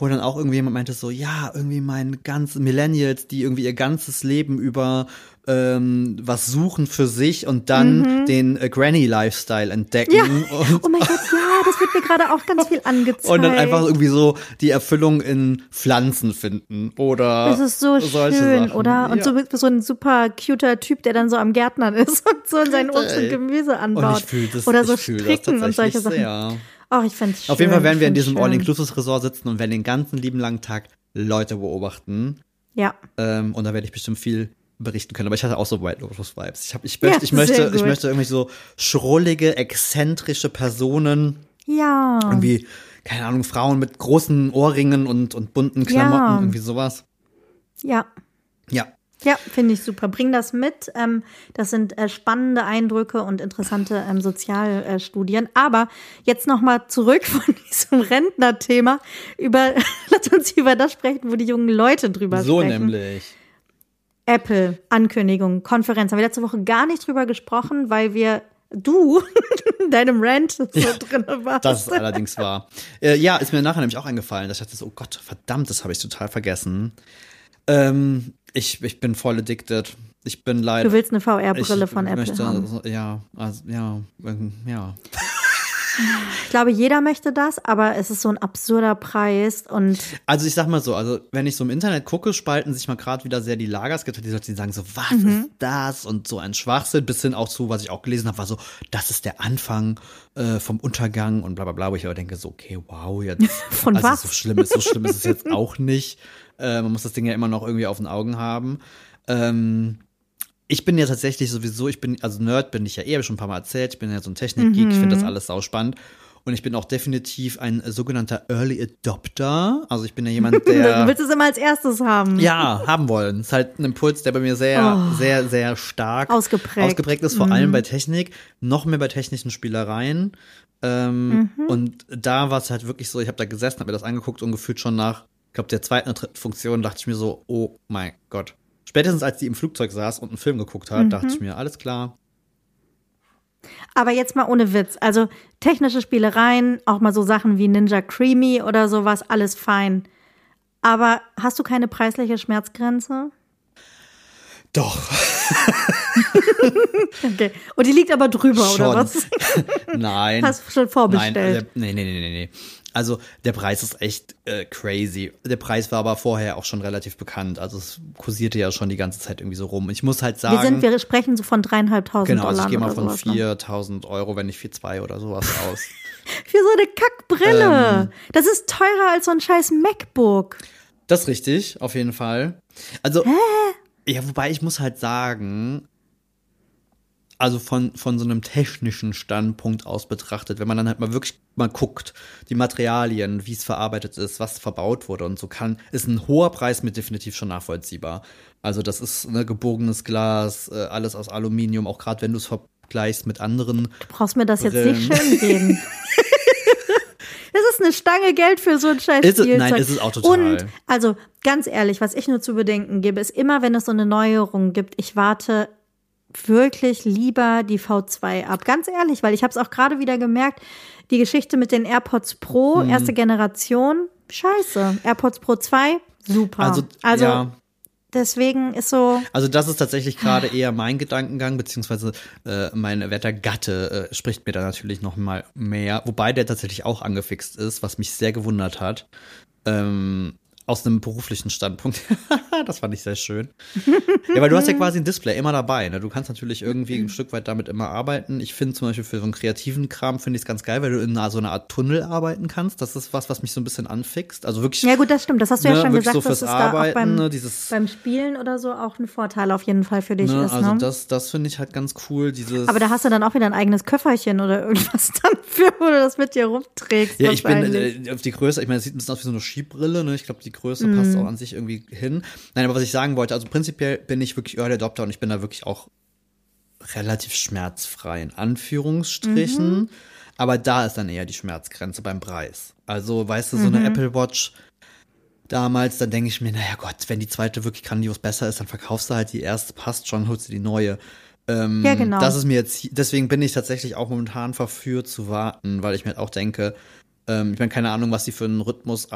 Wo dann auch irgendwie jemand meinte so, ja, irgendwie mein ganz Millennials, die irgendwie ihr ganzes Leben über ähm, was suchen für sich und dann den äh, Granny-Lifestyle entdecken. Ja. Und, Oh mein Gott, ja, das wird mir gerade auch ganz viel angezeigt. und dann einfach irgendwie so die Erfüllung in Pflanzen finden. Oder Das ist so schön, Sachen. oder? Und ja. so, so ein super cuter Typ, der dann so am Gärtnern ist und so sein Obst und. Gemüse und anbaut. ich fühle das, oder so ich fühl das stricken und solche Sachen. Sehr. Oh, ich find's schön. Auf jeden Fall werden wir in diesem. All-Inclusive-Resort sitzen und werden den ganzen lieben langen Tag Leute beobachten. Ja. Ähm, und da werde ich bestimmt viel berichten können. Aber ich hatte auch so White Lotus Vibes. Ich, hab, ich, möchte, Ja, ich, möchte, ich möchte irgendwie so schrullige, exzentrische Personen, Ja. irgendwie, keine Ahnung, Frauen mit großen Ohrringen und, und bunten Klamotten, Ja. irgendwie sowas. Ja. Ja. Ja, finde ich super. Bring das mit. Ähm, das sind äh, spannende Eindrücke und interessante ähm, Sozialstudien. Aber jetzt noch mal zurück von diesem Rentnerthema. Über, lass uns über das sprechen, wo die jungen Leute drüber So sprechen. nämlich. Apple, Ankündigung, Konferenz. Haben wir letzte Woche gar nicht drüber gesprochen, weil wir, du, in deinem Rant so drin warst. Das ist allerdings wahr. Äh, ja, ist mir nachher nämlich auch eingefallen, dass ich dachte so, oh Gott, verdammt, das habe ich total vergessen. Ähm, ich, ich bin voll addicted. Ich bin leider. du willst eine VR-Brille von Apple möchte, haben. so- Ja, also, ja, ähm, ja. Ich glaube, jeder möchte das, aber es ist so ein absurder Preis und Also ich sag mal so, also wenn ich so im Internet gucke, spalten sich mal gerade wieder sehr die Lager. Es gibt die Leute, die sagen so, was Mhm. ist das? Und so ein Schwachsinn, bis hin auch zu, was ich auch gelesen habe, war so, das ist der Anfang äh, vom Untergang und bla bla bla, wo ich aber denke so, okay, wow, jetzt. Von also was? So schlimm ist, so schlimm ist es jetzt auch nicht. Äh, man muss das Ding ja immer noch irgendwie auf den Augen haben. Ähm, ich bin ja tatsächlich sowieso, ich bin, also Nerd bin ich ja eh, habe ich schon ein paar Mal erzählt, ich bin ja so ein Technik-Geek, ich finde Mhm. das alles sauspannend. Und ich bin auch definitiv ein sogenannter Early Adopter. Also ich bin ja jemand, du der willst es immer als erstes haben. ja haben wollen. Ist halt ein Impuls, der bei mir sehr, sehr, sehr stark Oh. Ausgeprägt. Mhm. ausgeprägt ist, vor allem bei Technik, noch mehr bei technischen Spielereien. Ähm, Mhm. Und da war es halt wirklich so, ich habe da gesessen, habe mir das angeguckt und gefühlt schon nach, ich glaube, der zweiten oder dritten Funktion dachte ich mir so, oh mein Gott. Spätestens als die im Flugzeug saß und einen Film geguckt hat, dachte Mhm. ich mir, alles klar. Aber jetzt mal ohne Witz. Also technische Spielereien, auch mal so Sachen wie Ninja Creamy oder sowas, alles fein. Aber hast du keine preisliche Schmerzgrenze? Doch. Okay. Und die liegt aber drüber, Schon. oder was? Nein. Hast du schon Nein, vorbestellt? der, nee, nee, nee, nee, nee. Also der Preis ist echt äh, crazy. Der Preis war aber vorher auch schon relativ bekannt. Also es kursierte ja schon die ganze Zeit irgendwie so rum. Ich muss halt sagen. wir sind, wir sprechen so von dreieinhalbtausend genau, also ich gehe mal von sowas, ne? 4000 Euro, wenn nicht 4,2 oder sowas aus. Für so eine Kackbrille. Ähm. das ist teurer als so ein scheiß MacBook. Das ist richtig, auf jeden Fall. Also, ja, wobei ich muss halt sagen, also von, von so einem technischen Standpunkt aus betrachtet, wenn man dann halt mal wirklich mal guckt, die Materialien, wie es verarbeitet ist, was verbaut wurde und so kann, ist ein hoher Preis mit definitiv schon nachvollziehbar. Also das ist ne, gebogenes Glas, äh, alles aus Aluminium, auch gerade wenn du es vergleichst mit anderen. Du brauchst mir das jetzt Brillen. nicht schön reden. Das ist eine Stange Geld für so ein scheiß Ist es- nein, ist es auch total. Und, also, ganz ehrlich, was ich nur zu bedenken gebe, ist immer, wenn es so eine Neuerung gibt, ich warte wirklich lieber die V2 ab. Ganz ehrlich, weil ich habe es auch gerade wieder gemerkt, die Geschichte mit den AirPods Pro, Mhm. erste Generation, scheiße. AirPods Pro 2, super. Also, also ja, deswegen ist so, Also das ist tatsächlich gerade eher mein Gedankengang, beziehungsweise äh, mein werter Gatte äh, spricht mir da natürlich noch mal mehr, wobei der tatsächlich auch angefixt ist, was mich sehr gewundert hat. Ähm, aus einem beruflichen Standpunkt. das fand ich sehr schön. Ja, weil du hast ja quasi ein Display immer dabei. Ne? Du kannst natürlich irgendwie ein Stück weit damit immer arbeiten. Ich finde zum Beispiel für so einen kreativen Kram finde ich es ganz geil, weil du in einer, so einer Art Tunnel arbeiten kannst. Das ist was, was mich so ein bisschen anfixt. Also wirklich. ja gut, das stimmt. Das hast du ja ne, schon wirklich gesagt, so dass fürs es da auch Arbeiten, beim, ne, dieses beim Spielen oder so auch ein Vorteil auf jeden Fall für dich Ne, ist. also ne? das, das finde ich halt ganz cool. Dieses Aber da hast du dann auch wieder ein eigenes Köfferchen oder irgendwas dann für, wo du das mit dir rumträgst. ja, ich bin äh, auf die Größe, ich meine, es sieht ein bisschen aus wie so eine Skibrille, ne? Ich glaube, die Größe passt Mhm. auch an sich irgendwie hin. Nein, aber was ich sagen wollte, also prinzipiell bin ich wirklich Early Adopter und ich bin da wirklich auch relativ schmerzfrei, in Anführungsstrichen. Mhm. Aber da ist dann eher die Schmerzgrenze beim Preis. Also, weißt du, so Mhm. eine Apple Watch damals, dann denke ich mir, naja Gott, wenn die zweite wirklich grandios besser ist, dann verkaufst du halt die erste, passt schon, holst du die neue. Ähm, Ja, genau. Das ist mir jetzt, deswegen bin ich tatsächlich auch momentan verführt zu warten, weil ich mir halt auch denke, ähm, ich meine, keine Ahnung, was die für einen Rhythmus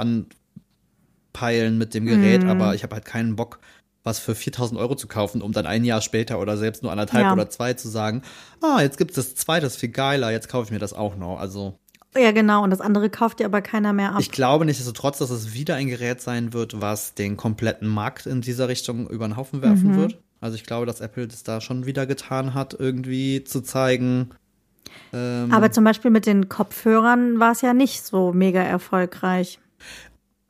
anpeilen mit dem Gerät, Mhm. aber ich habe halt keinen Bock, was für 4000 Euro zu kaufen, um dann ein Jahr später oder selbst nur anderthalb Ja. oder zwei zu sagen, ah, jetzt gibt's das zweite, das ist viel geiler, jetzt kaufe ich mir das auch noch. Also ja, genau. Und das andere kauft dir aber keiner mehr ab. ich glaube nichtsdestotrotz, dass es wieder ein Gerät sein wird, was den kompletten Markt in dieser Richtung über den Haufen werfen Mhm. wird. Also ich glaube, dass Apple das da schon wieder getan hat, irgendwie zu zeigen. Ähm, aber zum Beispiel mit den Kopfhörern war es ja nicht so mega erfolgreich.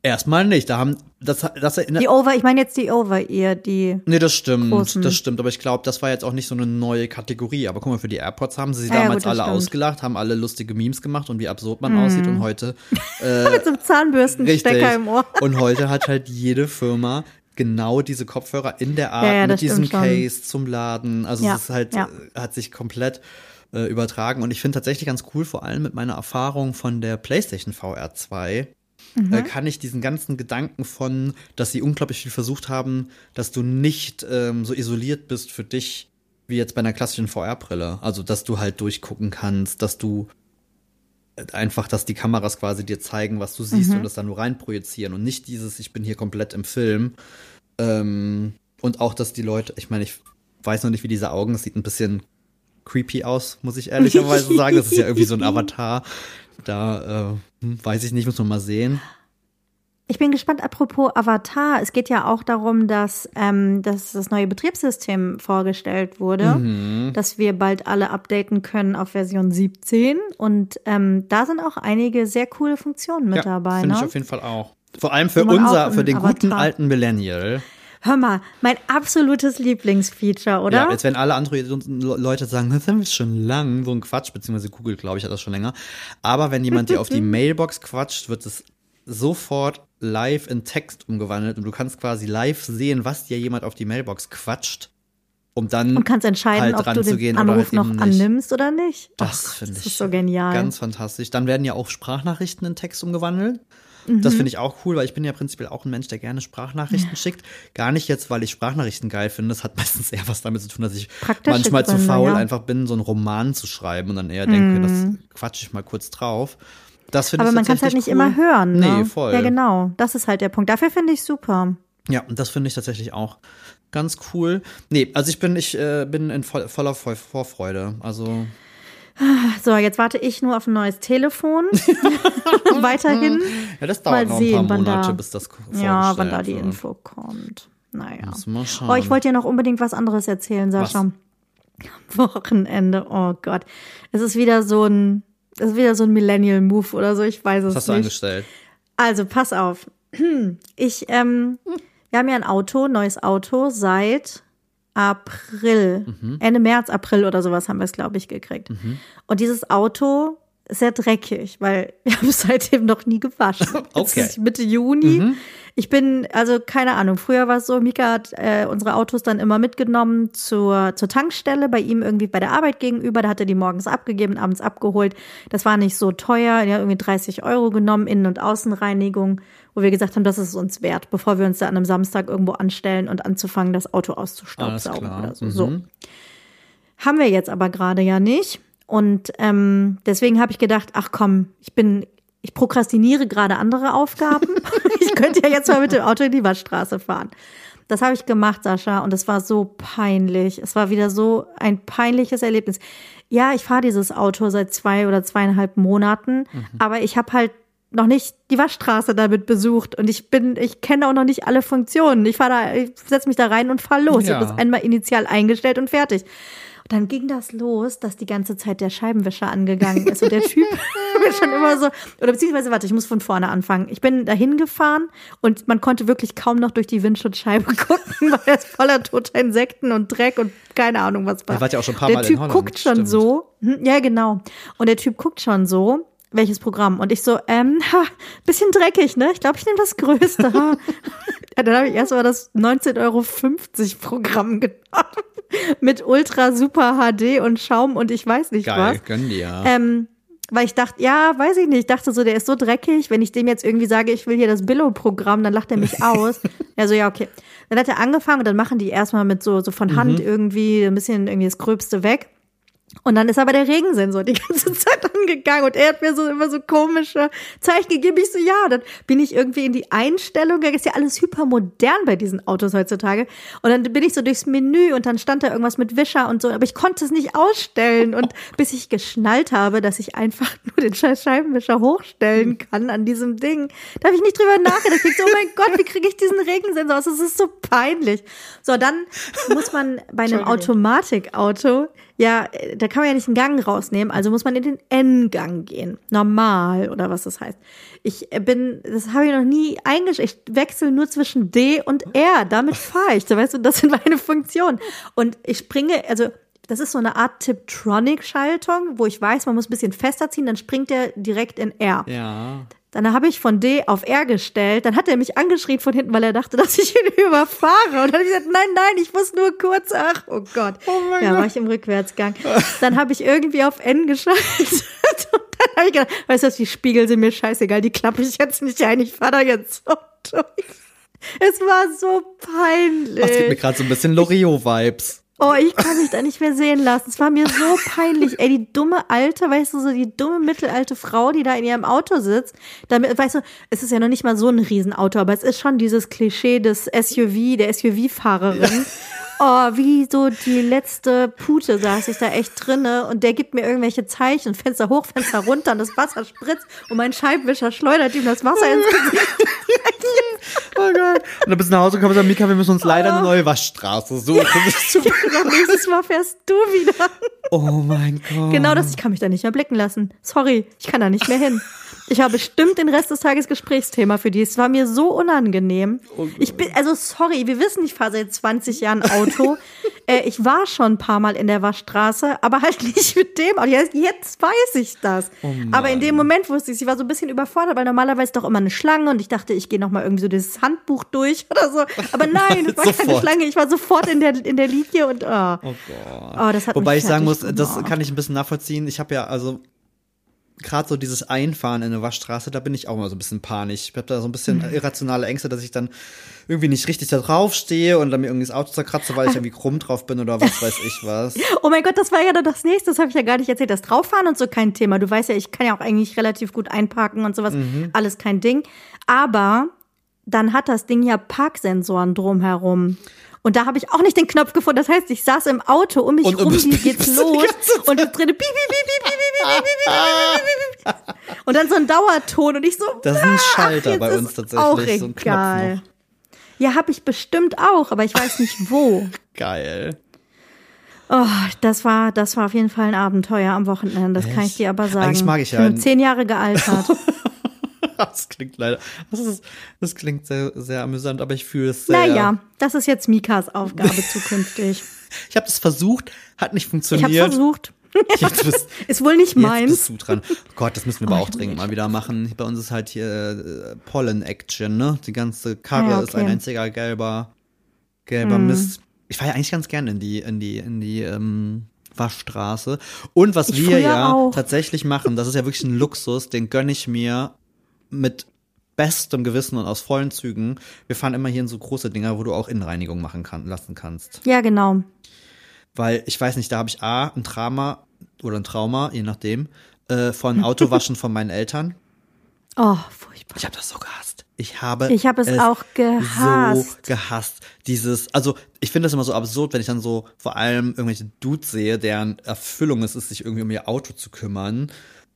Erstmal nicht. Da haben das, das erinnert. Die Over, ich meine jetzt die Over-Ear, die. Nee, das stimmt, großen. das stimmt. Aber ich glaube, das war jetzt auch nicht so eine neue Kategorie. Aber guck mal, für die AirPods haben sie sie ja, damals gut, alle stimmt. ausgelacht, haben alle lustige Memes gemacht und wie absurd man aussieht. Und heute Mit so einem Zahnbürstenstecker im Ohr. Und heute hat halt jede Firma genau diese Kopfhörer in der Art Ja, ja, mit diesem stimmt schon. Case zum Laden. Also es ist halt, äh, hat sich komplett äh, übertragen. Und ich finde tatsächlich ganz cool, vor allem mit meiner Erfahrung von der PlayStation VR 2, Mhm. äh, kann ich diesen ganzen Gedanken von, dass sie unglaublich viel versucht haben, dass du nicht ähm, so isoliert bist für dich, wie jetzt bei einer klassischen VR-Brille. Also, dass du halt durchgucken kannst, dass du äh, einfach, dass die Kameras quasi dir zeigen, was du siehst und das dann nur reinprojizieren und nicht dieses, ich bin hier komplett im Film. Ähm, und auch, dass die Leute, ich meine, ich weiß noch nicht, wie diese Augen, es sieht ein bisschen creepy aus, muss ich ehrlicherweise sagen. Das ist ja irgendwie so ein Avatar. Da äh, hm, weiß ich nicht, muss man mal sehen. Ich bin gespannt, apropos Avatar. Es geht ja auch darum, dass, ähm, dass das neue Betriebssystem vorgestellt wurde, Mhm. dass wir bald alle updaten können auf Version 17. Und ähm, da sind auch einige sehr coole Funktionen mit dabei. Finde ich Ne? auf jeden Fall auch. Vor allem für unser, für den guten Avatar- alten Millennial. Hör mal, mein absolutes Lieblingsfeature, oder? Ja, jetzt werden alle Android-Leute sagen, das haben wir schon lang, so ein Quatsch, beziehungsweise Google, glaube ich, hat das schon länger. Aber wenn jemand dir auf die Mailbox quatscht, wird es sofort live in Text umgewandelt und du kannst quasi live sehen, was dir jemand auf die Mailbox quatscht, um dann und kannst entscheiden, halt ob du den ranzugehen oder Anruf halt noch nicht. annimmst oder nicht. Das finde ich so genial. ganz fantastisch. Dann werden ja auch Sprachnachrichten in Text umgewandelt. Mhm. Das finde ich auch cool, weil ich bin ja prinzipiell auch ein Mensch, der gerne Sprachnachrichten schickt. Gar nicht jetzt, weil ich Sprachnachrichten geil finde. Das hat meistens eher was damit zu tun, dass ich manchmal zu faul ja. Mhm. einfach bin, so einen Roman zu schreiben und dann eher denke, das quatsche ich mal kurz drauf. Das finde Aber ich man kann es halt nicht cool. immer hören. Ne? Nee, voll. Ja, genau. Das ist halt der Punkt. Dafür finde ich super. Ja, und das finde ich tatsächlich auch ganz cool. Nee, also ich bin, ich äh, bin in voll, voller Vorfreude. Also. So, jetzt warte ich nur auf ein neues Telefon. Weiterhin. Ja, das dauert Mal noch sehen, ein paar wann da- Monate, bis das Ja, wann da die wird. Info kommt. Naja. Oh, ich wollte dir noch unbedingt was anderes erzählen, Sascha. Wochenende, oh Gott. Es ist wieder so ein, es ist wieder so ein Millennial-Move oder so, ich weiß es Was hast du nicht. angestellt? Also, pass auf. Ich, ähm, wir haben ja ein Auto, neues Auto, seit April. Mhm. Ende März, April oder sowas haben wir es, glaube ich, gekriegt. Und dieses Auto sehr dreckig, weil wir haben es seitdem noch nie gewaschen. Jetzt Okay. Mhm. ist Mitte Juni. Ich bin, also keine Ahnung, früher war es so, Mika hat äh, unsere Autos dann immer mitgenommen zur, zur Tankstelle, bei ihm irgendwie bei der Arbeit gegenüber. Da hat er die morgens abgegeben, abends abgeholt. Das war nicht so teuer. Er hat irgendwie 30 Euro genommen, Innen- und Außenreinigung, wo wir gesagt haben, das ist uns wert, bevor wir uns da an einem Samstag irgendwo anstellen und anzufangen, das Auto auszustaubsaugen oder so. Mhm. so. Haben wir jetzt aber gerade ja nicht. Und ähm, deswegen habe ich gedacht, ach komm, ich bin, ich prokrastiniere gerade andere Aufgaben. ich könnte ja jetzt mal mit dem Auto in die Waschstraße fahren. Das habe ich gemacht, Sascha, und es war so peinlich. Es war wieder so ein peinliches Erlebnis. Ja, ich fahre dieses Auto seit zwei oder zweieinhalb Monaten, aber ich habe halt noch nicht die Waschstraße damit besucht und ich bin, ich kenne auch noch nicht alle Funktionen. Ich fahre da, ich setze mich da rein und fahre los. Ich Ja. habe das einmal initial eingestellt und fertig. Und dann ging das los, dass die ganze Zeit der Scheibenwischer angegangen ist und der Typ mir schon immer so, oder beziehungsweise, warte, ich muss von vorne anfangen. Ich bin dahin gefahren und man konnte wirklich kaum noch durch die Windschutzscheibe gucken, weil es voller toter Insekten und Dreck und keine Ahnung was war. Ihr wart ja auch schon ein paar der Mal in Typ guckt schon stimmt. so, hm, ja genau. Und der Typ guckt schon so, welches Programm? Und ich so, ähm, ha, bisschen dreckig, ne? Ich glaube, ich nehme das Größte. ja, dann habe ich erstmal das 19,50 Euro Programm genommen. Mit Ultra Super HD und Schaum und ich weiß nicht Geil, was. gönn dir. Ähm, weil ich dachte, ja, weiß ich nicht. Ich dachte so, der ist so dreckig. Wenn ich dem jetzt irgendwie sage, ich will hier das Billo-Programm, dann lacht er mich aus. Er so, ja, okay. Dann hat er angefangen und dann machen die erstmal mit so, so von Hand irgendwie ein bisschen irgendwie das Gröbste weg. Und dann ist aber der Regensensor die ganze Zeit angegangen und er hat mir so immer so komische Zeichen gegeben. Ich so, ja, dann bin ich irgendwie in die Einstellung, da ist ja alles hypermodern bei diesen Autos heutzutage. Und dann bin ich so durchs Menü und dann stand da irgendwas mit Wischer und so, aber ich konnte es nicht ausstellen. Und bis ich geschnallt habe, dass ich einfach nur den scheiß Scheibenwischer hochstellen kann an diesem Ding, da habe ich nicht drüber nachgedacht. Ich so, oh mein Gott, wie kriege ich diesen Regensensor aus? Das ist so peinlich. So, dann muss man bei einem Automatikauto ja, äh, da kann man ja nicht einen Gang rausnehmen, also muss man in den N-Gang gehen. Normal oder was das heißt. Ich äh, bin, das habe ich noch nie eingestellt. Ich wechsle nur zwischen D und R. Damit fahre ich. So, weißt du, das sind meine Funktionen. Und ich springe, also das ist so eine Art Tiptronic-Schaltung, wo ich weiß, man muss ein bisschen fester ziehen, dann springt er direkt in R. ja. Dann habe ich von D auf R gestellt. Dann hat er mich angeschrien von hinten, weil er dachte, dass ich ihn überfahre. Und dann habe ich gesagt, nein, nein, ich muss nur kurz. Ach, oh Gott. ja, war ich im Rückwärtsgang. Dann habe ich irgendwie auf N geschaltet. Und dann habe ich gedacht, weißt du was, die Spiegel sind mir scheißegal, die klappe ich jetzt nicht ein. Ich fahre da jetzt so durch. Es war so peinlich. Das gibt mir gerade so ein bisschen Loriot-Vibes. Oh, ich kann mich da nicht mehr sehen lassen. Es war mir so peinlich. Ey, die dumme alte, weißt du, so die dumme mittelalte Frau, die da in ihrem Auto sitzt. Damit, weißt du, es ist ja noch nicht mal so ein Riesenauto, aber es ist schon dieses Klischee des SUV, der SUV-Fahrerin. Oh, wie so die letzte Pute saß ich da echt drinne und der gibt mir irgendwelche Zeichen, Fenster hoch, Fenster runter und das Wasser spritzt und mein Scheibenwischer schleudert ihm das Wasser ins Gesicht. Oh Gott. Und dann bist du nach Hause gekommen und sagst, Mika, wir müssen uns leider eine neue Waschstraße suchen. Ja, nächstes Mal fährst du wieder. oh mein Gott. Genau das, ich kann mich da nicht mehr blicken lassen. Sorry, ich kann da nicht mehr hin. Ich habe bestimmt den Rest des Tages Gesprächsthema für die. Es war mir so unangenehm. Ich bin, also sorry, wir wissen, ich fahre seit 20 Jahren Auto. äh, ich war schon ein paar Mal in der Waschstraße, aber halt nicht mit dem. Und jetzt, jetzt weiß ich das. aber in dem Moment wusste ich, ich war so ein bisschen überfordert, weil normalerweise doch immer eine Schlange und ich dachte, ich gehe noch mal irgendwie so dieses Handbuch durch oder so. Aber nein, es war keine Sofort. Schlange. Ich war sofort in der, in der Linie und oh. Oh Gott. Oh, das hat Wobei ich sagen muss, das kann ich ein bisschen nachvollziehen. Ich habe ja also gerade so dieses Einfahren in eine Waschstraße, da bin ich auch immer so ein bisschen panisch. Ich habe da so ein bisschen Mhm. irrationale Ängste, dass ich dann irgendwie nicht richtig da drauf stehe und dann mir irgendwie das Auto zerkratze, weil ich irgendwie krumm drauf bin oder was weiß ich was. Oh mein Gott, das war ja dann das nächste, das habe ich ja gar nicht erzählt. Das Drauffahren und so kein Thema. Du weißt ja, ich kann ja auch eigentlich relativ gut einparken und sowas. Alles kein Ding. Aber dann hat das Ding ja Parksensoren drumherum. Und da habe ich auch nicht den Knopf gefunden. Das heißt, ich saß im Auto um mich rum, wie geht's los? Und das drinne und dann so ein Dauerton und ich so. Das ist ein Schalter ach, bei uns tatsächlich. Auch so ein Knopf noch. Ja, habe ich bestimmt auch, aber ich weiß nicht wo. Geil. Oh, das war, das war auf jeden Fall ein Abenteuer am Wochenende, das Echt? kann ich dir aber sagen. Eigentlich mag ich ja. Ich bin zehn Jahre gealtert. Das klingt leider. Das, ist, das klingt sehr, sehr amüsant, aber ich fühle es sehr. naja, das ist jetzt Mikas Aufgabe zukünftig. Ich habe das versucht, hat nicht Ich funktioniert. habe versucht. Bist, Ist wohl nicht jetzt meins. bist du dran. Oh Gott, das müssen wir aber Oh, auch ich dringend mal wieder machen. Bei uns ist halt hier äh, Pollen-Action, ne? Die ganze Karre ja, ist ein okay. einziger gelber, gelber Hm. Mist. Ich fahre ja eigentlich ganz gerne in die, in die, in die ähm, Waschstraße. Und was Ich wir ja auch. tatsächlich machen, das ist ja wirklich ein Luxus, den gönne ich mir mit bestem Gewissen und aus vollen Zügen. Wir fahren immer hier in so große Dinger, wo du auch Innenreinigung machen kann, lassen kannst. Ja, genau. Weil ich weiß nicht, da habe ich A, ein Trauma oder ein Trauma, je nachdem, äh, von Autowaschen von meinen Eltern. Oh, furchtbar. Ich habe das so gehasst. Ich habe Ich habe es auch gehasst. so gehasst. Dieses, also ich finde das immer so absurd, wenn ich dann so vor allem irgendwelche Dudes sehe, deren Erfüllung es ist, sich irgendwie um ihr Auto zu kümmern.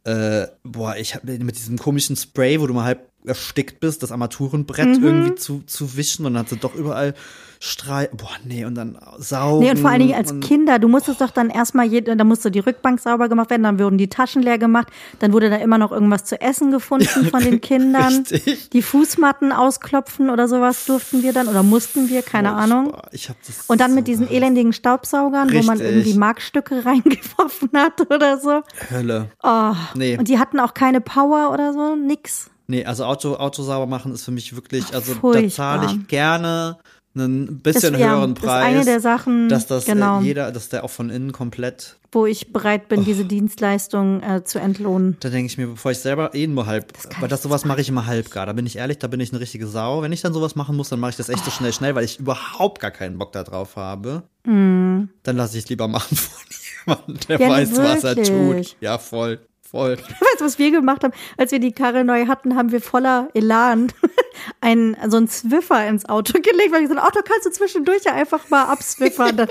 Äh, boah, ich habe mit diesem komischen Spray, wo du mal halb erstickt bist, das Armaturenbrett Mhm. irgendwie zu, zu wischen und dann hat sie doch überall Strahl. Boah, nee, und dann saugen. Nee, und vor allen Dingen als Kinder, du musstest doch dann erstmal, da musste die Rückbank sauber gemacht werden, dann wurden die Taschen leer gemacht, dann wurde da immer noch irgendwas zu essen gefunden von den Kindern. Richtig. Die Fußmatten ausklopfen oder sowas durften wir dann oder mussten wir, keine Ahnung. Boah, Ich hab das Und dann mit diesen elendigen Staubsaugern, wo man Richtig. irgendwie Markstücke reingeworfen hat oder so. Hölle. Oh. Nee. Und die hatten auch keine Power oder so, nix. Nee, also Auto, Auto sauber machen ist für mich wirklich, also da Furchtbar. zahle ich gerne einen bisschen Das- ja, höheren das ist Preis. eine der Sachen, dass das genau. äh, jeder, dass der auch von innen komplett. Wo ich bereit bin, diese Dienstleistung äh, zu entlohnen. Da denke ich mir, bevor ich selber eh nur halb, kann weil das sowas mache ich immer halb gar. Da bin ich ehrlich, da bin ich eine richtige Sau. Wenn ich dann sowas machen muss, dann mache ich das echt so schnell, schnell, weil ich überhaupt gar keinen Bock da drauf habe. Dann lasse ich es lieber machen von jemandem, der Mm. Ja, weiß, was er wirklich. tut. Ja, voll, voll. Weißt du, was wir gemacht haben? Als wir die Karre neu hatten, haben wir voller Elan einen, so einen Zwiffer ins Auto gelegt, weil ich so ein Auto kannst du zwischendurch ja einfach mal abswiffern, dann,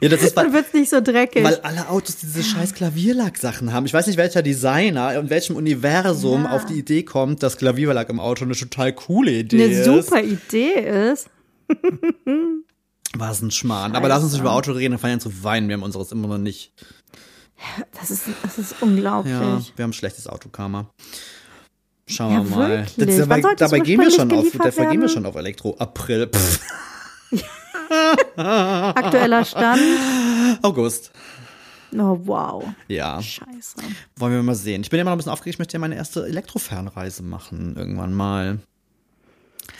Ja, das ist, weil, dann wird's nicht so dreckig. Weil alle Autos diese scheiß Klavierlack-Sachen haben. Ich weiß nicht, welcher Designer in welchem Universum Ja. auf die Idee kommt, dass Klavierlack im Auto eine total coole Idee Eine ist. super Idee ist. Was ein Schmarrn. Aber lass uns nicht über Auto reden, dann fangen wir an zu weinen. Wir haben unseres immer noch nicht. Das ist, das ist unglaublich. Ja, wir haben schlechtes Autokarma. Schauen Ja, wir mal. wirklich. Das, dabei dabei gehen wir schon auf, dabei gehen wir schon auf Elektro. April. Aktueller Stand. August. Oh, wow. Ja. Scheiße. Wollen wir mal sehen. Ich bin immer noch ein bisschen aufgeregt. Ich möchte ja meine erste Elektrofernreise machen. Irgendwann mal.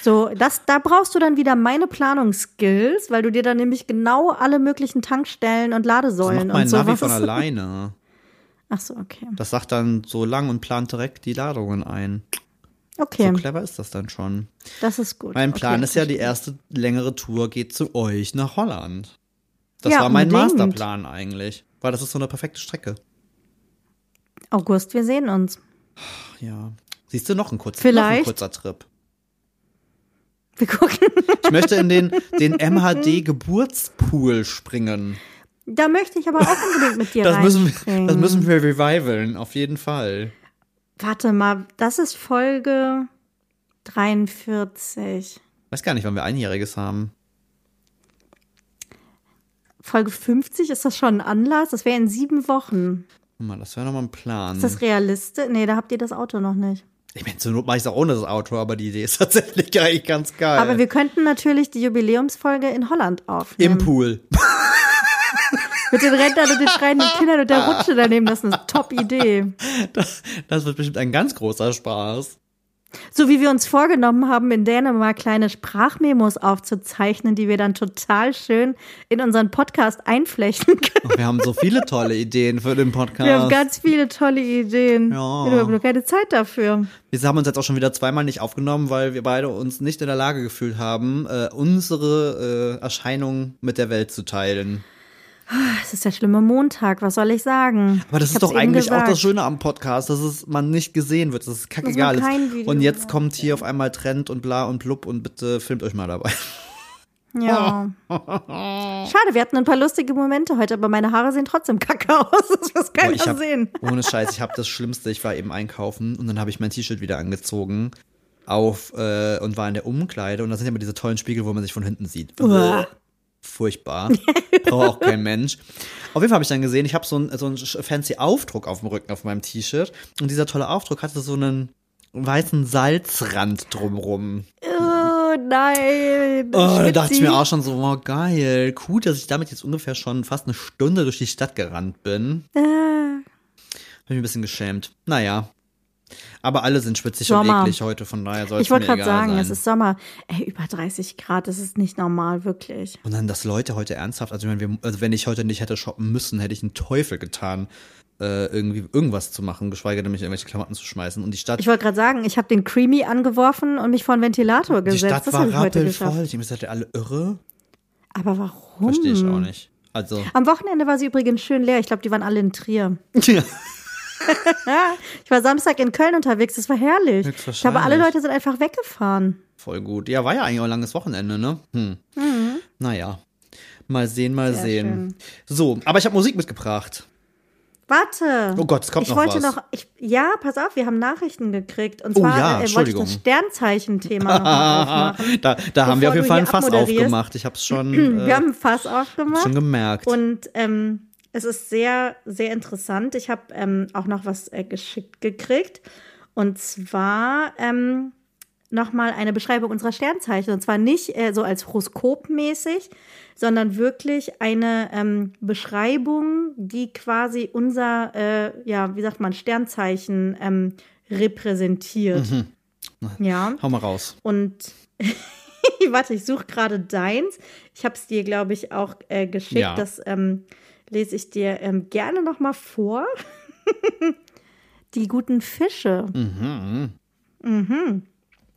So, das, da brauchst du dann wieder meine Planungsskills, weil du dir dann nämlich genau alle möglichen Tankstellen und Das Ladesäulen macht mein und Navi sowas. von alleine. Ach so, okay. Das sagt dann so lang und plant direkt die Ladungen ein. Okay, So clever ist das dann schon. das ist gut. Mein Plan okay, ist ja, die erste längere Tour geht zu euch nach Holland. Das Ja, war mein unbedingt. Masterplan eigentlich. Weil das ist so eine perfekte Strecke. August, wir sehen uns. Ach, ja. Siehst du noch ein kurzer, noch Vielleicht. ein kurzer Trip. Wir gucken. Ich möchte in den, den MHD Geburtspool springen. Da möchte ich aber auch unbedingt mit dir Das müssen, wir, das müssen wir revivalen, auf jeden Fall. Warte mal, das ist Folge 43. Weiß gar nicht, wann wir Einjähriges haben. Folge 50, ist das schon ein Anlass? Das wäre in sieben Wochen. Guck mal, das wäre nochmal ein Plan. Ist das realistisch? Nee, da habt ihr das Auto noch nicht. Ich meine, zur Not mache ich es auch ohne das Auto, aber die Idee ist tatsächlich eigentlich ganz geil. Aber wir könnten natürlich die Jubiläumsfolge in Holland aufnehmen. Im Pool. Mit den Rentnern und den schreienden Kindern und der Rutsche daneben. Das ist eine Top-Idee. Das, das wird bestimmt ein ganz großer Spaß. So wie wir uns vorgenommen haben, in Dänemark kleine Sprachmemos aufzuzeichnen, die wir dann total schön in unseren Podcast einflechten können. Wir haben so viele tolle Ideen für den Podcast. Wir haben ganz viele tolle Ideen. Ja. Wir haben nur keine Zeit dafür. Wir haben uns jetzt auch schon wieder zweimal nicht aufgenommen, weil wir beide uns nicht in der Lage gefühlt haben, äh, unsere äh, Erscheinung mit der Welt zu teilen. Es ist der schlimme Montag, was soll ich sagen? Aber das Ich ist doch eigentlich auch das Schöne am Podcast, dass es man nicht gesehen wird, dass es kackegal Dass ist. Und jetzt kommt hier auf einmal Trend und bla und blub und bitte filmt euch mal dabei. Ja. Schade, wir hatten ein paar lustige Momente heute, aber meine Haare sehen trotzdem kacke aus. Das muss keiner Boah, ich hab, sehen. Ohne Scheiß, ich habe das Schlimmste, ich war eben einkaufen und dann habe ich mein T-Shirt wieder angezogen auf äh, und war in der Umkleide und da sind ja immer diese tollen Spiegel, wo man sich von hinten sieht. Uah. Furchtbar. Braucht auch kein Mensch. Auf jeden Fall habe ich dann gesehen, ich habe so einen so einen fancy Aufdruck auf dem Rücken auf meinem T-Shirt und dieser tolle Aufdruck hatte so einen weißen Salzrand drumrum. Oh nein. Oh, da dachte ich mir auch schon so, wow, geil, cool, dass ich damit jetzt ungefähr schon fast eine Stunde durch die Stadt gerannt bin. Ah. Hab mich ein bisschen geschämt. Naja. Aber alle sind schwitzig Sommer. und eklig heute, von daher soll es Ich wollte gerade sagen, sein. es ist Sommer. Ey, über 30 Grad, das ist nicht normal, wirklich. und dann, dass Leute heute ernsthaft, also, wenn, wir, also wenn ich heute nicht hätte shoppen müssen, hätte ich einen Teufel getan, äh, irgendwie irgendwas zu machen, geschweige denn mich in irgendwelche Klamotten zu schmeißen. Und die Stadt, Ich wollte gerade sagen, ich habe den Creamy angeworfen und mich vor einen Ventilator die gesetzt. Stadt das war habe ich heute rappelvoll. geschafft. Ich hab mir gesagt, ihr alle irre? Aber warum? Verstehe ich auch nicht. Also, Am Wochenende war sie übrigens schön leer. Ich glaube, die waren alle in Trier. ja. Ich war Samstag in Köln unterwegs, das war herrlich. Ich glaube, alle Leute sind einfach weggefahren. Voll gut. Ja, war ja eigentlich auch ein langes Wochenende, ne? Hm. Naja. Mal sehen, mal Sehr sehen. schön. So, aber ich habe Musik mitgebracht. Warte. Oh Gott, es kommt ich noch wollte was. noch, ich, ja, pass auf, wir haben Nachrichten gekriegt. Und Oh zwar ja, äh, wollte ich das Sternzeichen-Thema nochmal aufmachen. da da haben wir auf jeden Fall ein Fass aufgemacht. Ich habe es schon, Wir äh, haben ein Fass aufgemacht. schon gemerkt. Und ähm, es ist sehr, sehr interessant. Ich habe ähm, auch noch was äh, geschickt gekriegt. Und zwar ähm, nochmal eine Beschreibung unserer Sternzeichen. Und zwar nicht äh, so als Horoskopmäßig, sondern wirklich eine ähm, Beschreibung, die quasi unser, äh, ja, wie sagt man, Sternzeichen ähm, repräsentiert. Ja. Hau mal raus. Und warte, ich suche gerade deins. Ich habe es dir, glaube ich, auch äh, geschickt. Ja. Das ähm, lese ich dir ähm, gerne noch mal vor. Die guten Fische. Mhm.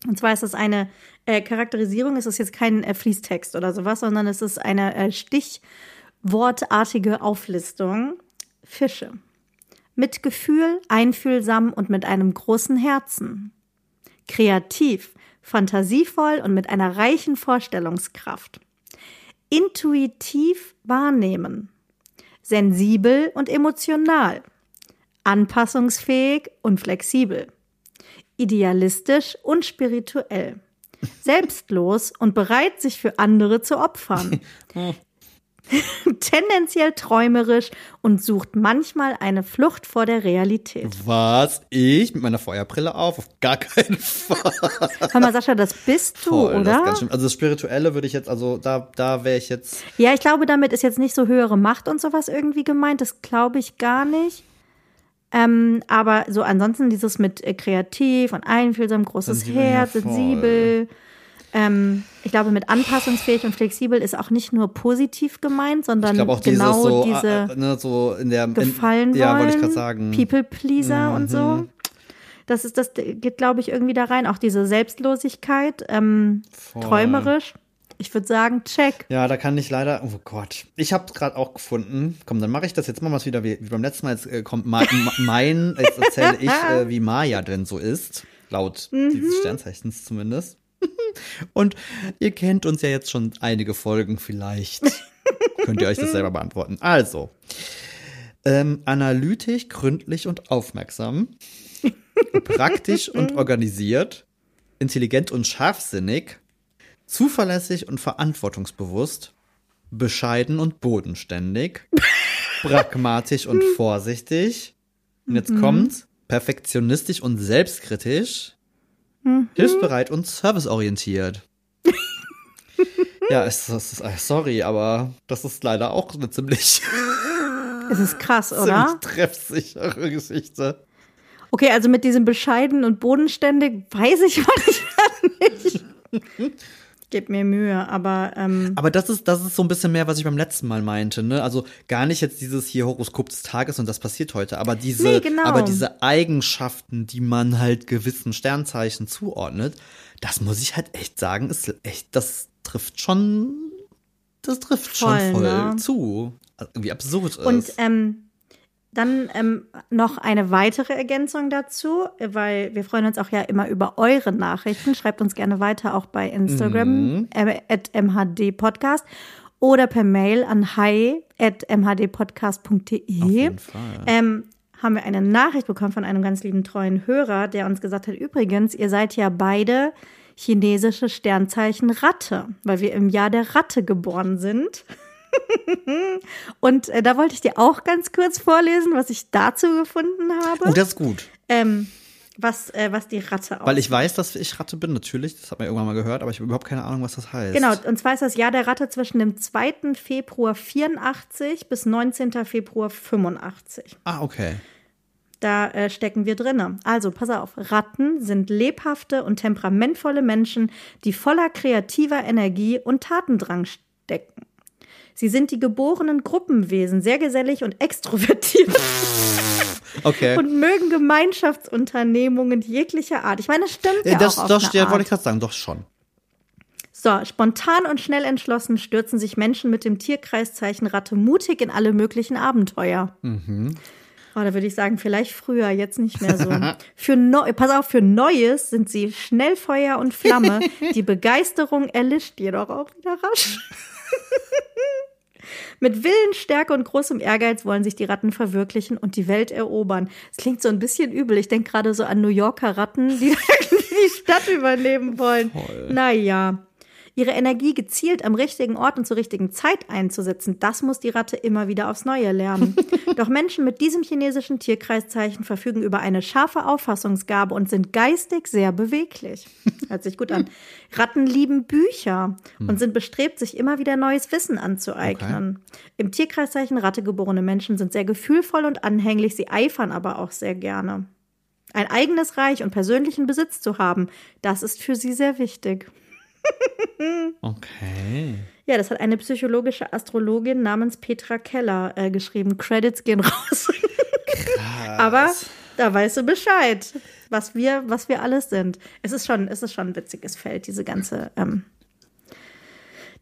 Und zwar ist das eine äh, Charakterisierung. Es ist jetzt kein äh, Fließtext oder sowas, sondern es ist eine äh, stichwortartige Auflistung. Fische. Mit Gefühl, einfühlsam und mit einem großen Herzen kreativ, fantasievoll und mit einer reichen Vorstellungskraft. Intuitiv wahrnehmen, sensibel und emotional, anpassungsfähig und flexibel, idealistisch und spirituell, selbstlos und bereit, sich für andere zu opfern. Tendenziell träumerisch und sucht manchmal eine Flucht vor der Realität. Was? Ich mit meiner Feuerbrille auf? Auf gar keinen Fall. Hör mal, Sascha, das bist du, Voll, das ist oder? ganz schlimm. Also das Spirituelle würde ich jetzt, also da, da wäre ich jetzt. Ja, ich glaube, damit ist jetzt nicht so höhere Macht und sowas irgendwie gemeint. Das glaube ich gar nicht. Ähm, aber so ansonsten dieses mit äh, kreativ und einfühlsam, großes Herz, sensibel. Ähm, ich glaube, mit anpassungsfähig und flexibel ist auch nicht nur positiv gemeint, sondern auch genau so, diese äh, ne, so in der. gefallen in, Ja, wollen, ich sagen. Mhm. People Pleaser und so. Das ist, das geht, glaube ich, irgendwie da rein. Auch diese Selbstlosigkeit, ähm, träumerisch. Ich würde sagen, check. Ja, da kann ich leider. Oh Gott. Ich habe es gerade auch gefunden. Komm, dann mache ich das jetzt mal was wieder wie, wie beim letzten Mal. Jetzt äh, kommt mein, mein jetzt erzähle ich, äh, wie Maya denn so ist. Laut Mhm. dieses Sternzeichens zumindest. Und ihr kennt uns ja jetzt schon einige Folgen vielleicht. Könnt ihr euch das selber beantworten. Also, ähm, analytisch, gründlich und aufmerksam, praktisch und organisiert, intelligent und scharfsinnig, zuverlässig und verantwortungsbewusst, bescheiden und bodenständig, pragmatisch und vorsichtig. Und jetzt kommt's, perfektionistisch und selbstkritisch, hilfsbereit und serviceorientiert. ja, es, es äh, sorry, aber das ist leider auch eine ziemlich, Es ist krass, oder? ziemlich treffsichere Geschichte. Okay, also mit diesem bescheiden und bodenständig weiß ich manchmal nicht. Gib mir Mühe, aber ähm, Aber das ist, das ist so ein bisschen mehr, was ich beim letzten Mal meinte, ne? Also gar nicht jetzt dieses hier Horoskop des Tages und das passiert heute, aber diese, Nee, genau. aber diese Eigenschaften, die man halt gewissen Sternzeichen zuordnet, das muss ich halt echt sagen, ist echt, das trifft schon, das trifft Voll, schon voll ne? zu. irgendwie absurd ist. Und ähm, dann ähm, noch eine weitere Ergänzung dazu, weil wir freuen uns auch ja immer über eure Nachrichten. Schreibt uns gerne weiter auch bei Instagram Mhm. äh, at mhdpodcast oder per Mail an hi at mhdpodcast.de. Auf jeden Fall. Ähm, haben wir eine Nachricht bekommen von einem ganz lieben treuen Hörer, der uns gesagt hat, übrigens, ihr seid ja beide chinesische Sternzeichen Ratte, weil wir im Jahr der Ratte geboren sind. Und äh, da wollte ich dir auch ganz kurz vorlesen, was ich dazu gefunden habe. Oh, das ist gut. ähm, was, äh, was die Ratte Weil ich weiß, dass ich Ratte bin, natürlich. Das hat man irgendwann mal gehört, aber ich habe überhaupt keine Ahnung, was das heißt. Genau, und zwar ist das Jahr der Ratte zwischen dem 2. Februar 84 bis 19. Februar 85. Ah, okay. Da äh, stecken wir drinne. Also, pass auf. Ratten sind lebhafte und temperamentvolle Menschen, die voller kreativer Energie und Tatendrang stecken. Sie sind die geborenen Gruppenwesen, sehr gesellig und extrovertiert Okay. und mögen Gemeinschaftsunternehmungen jeglicher Art. Ich meine, das stimmt Äh, ja das, auch auf das, eine ja, wollte ich gerade sagen, doch schon. So, spontan und schnell entschlossen stürzen sich Menschen mit dem Tierkreiszeichen Ratte mutig in alle möglichen Abenteuer. Mhm. Oh, da würde ich sagen, vielleicht früher, jetzt nicht mehr so. für Neu pass auf, für Neues sind sie schnell Feuer und Flamme. Die Begeisterung erlischt jedoch auch wieder rasch. Mit Willen, Stärke und großem Ehrgeiz wollen sich die Ratten verwirklichen und die Welt erobern. Es klingt so ein bisschen übel. Ich denke gerade so an New Yorker Ratten, die irgendwie die Stadt übernehmen wollen. Naja. Ihre Energie gezielt am richtigen Ort und zur richtigen Zeit einzusetzen, das muss die Ratte immer wieder aufs Neue lernen. Doch Menschen mit diesem chinesischen Tierkreiszeichen verfügen über eine scharfe Auffassungsgabe und sind geistig sehr beweglich. Hört sich gut an. Ratten lieben Bücher und sind bestrebt, sich immer wieder neues Wissen anzueignen. Im Tierkreiszeichen Ratte geborene Menschen sind sehr gefühlvoll und anhänglich, sie eifern aber auch sehr gerne. Ein eigenes Reich und persönlichen Besitz zu haben, das ist für sie sehr wichtig. Okay. Ja, das hat eine psychologische Astrologin namens Petra Keller äh, geschrieben. Credits gehen raus. Aber da weißt du Bescheid, was wir, was wir alles sind. Es ist schon, es ist schon ein witziges Feld, diese ganze ähm,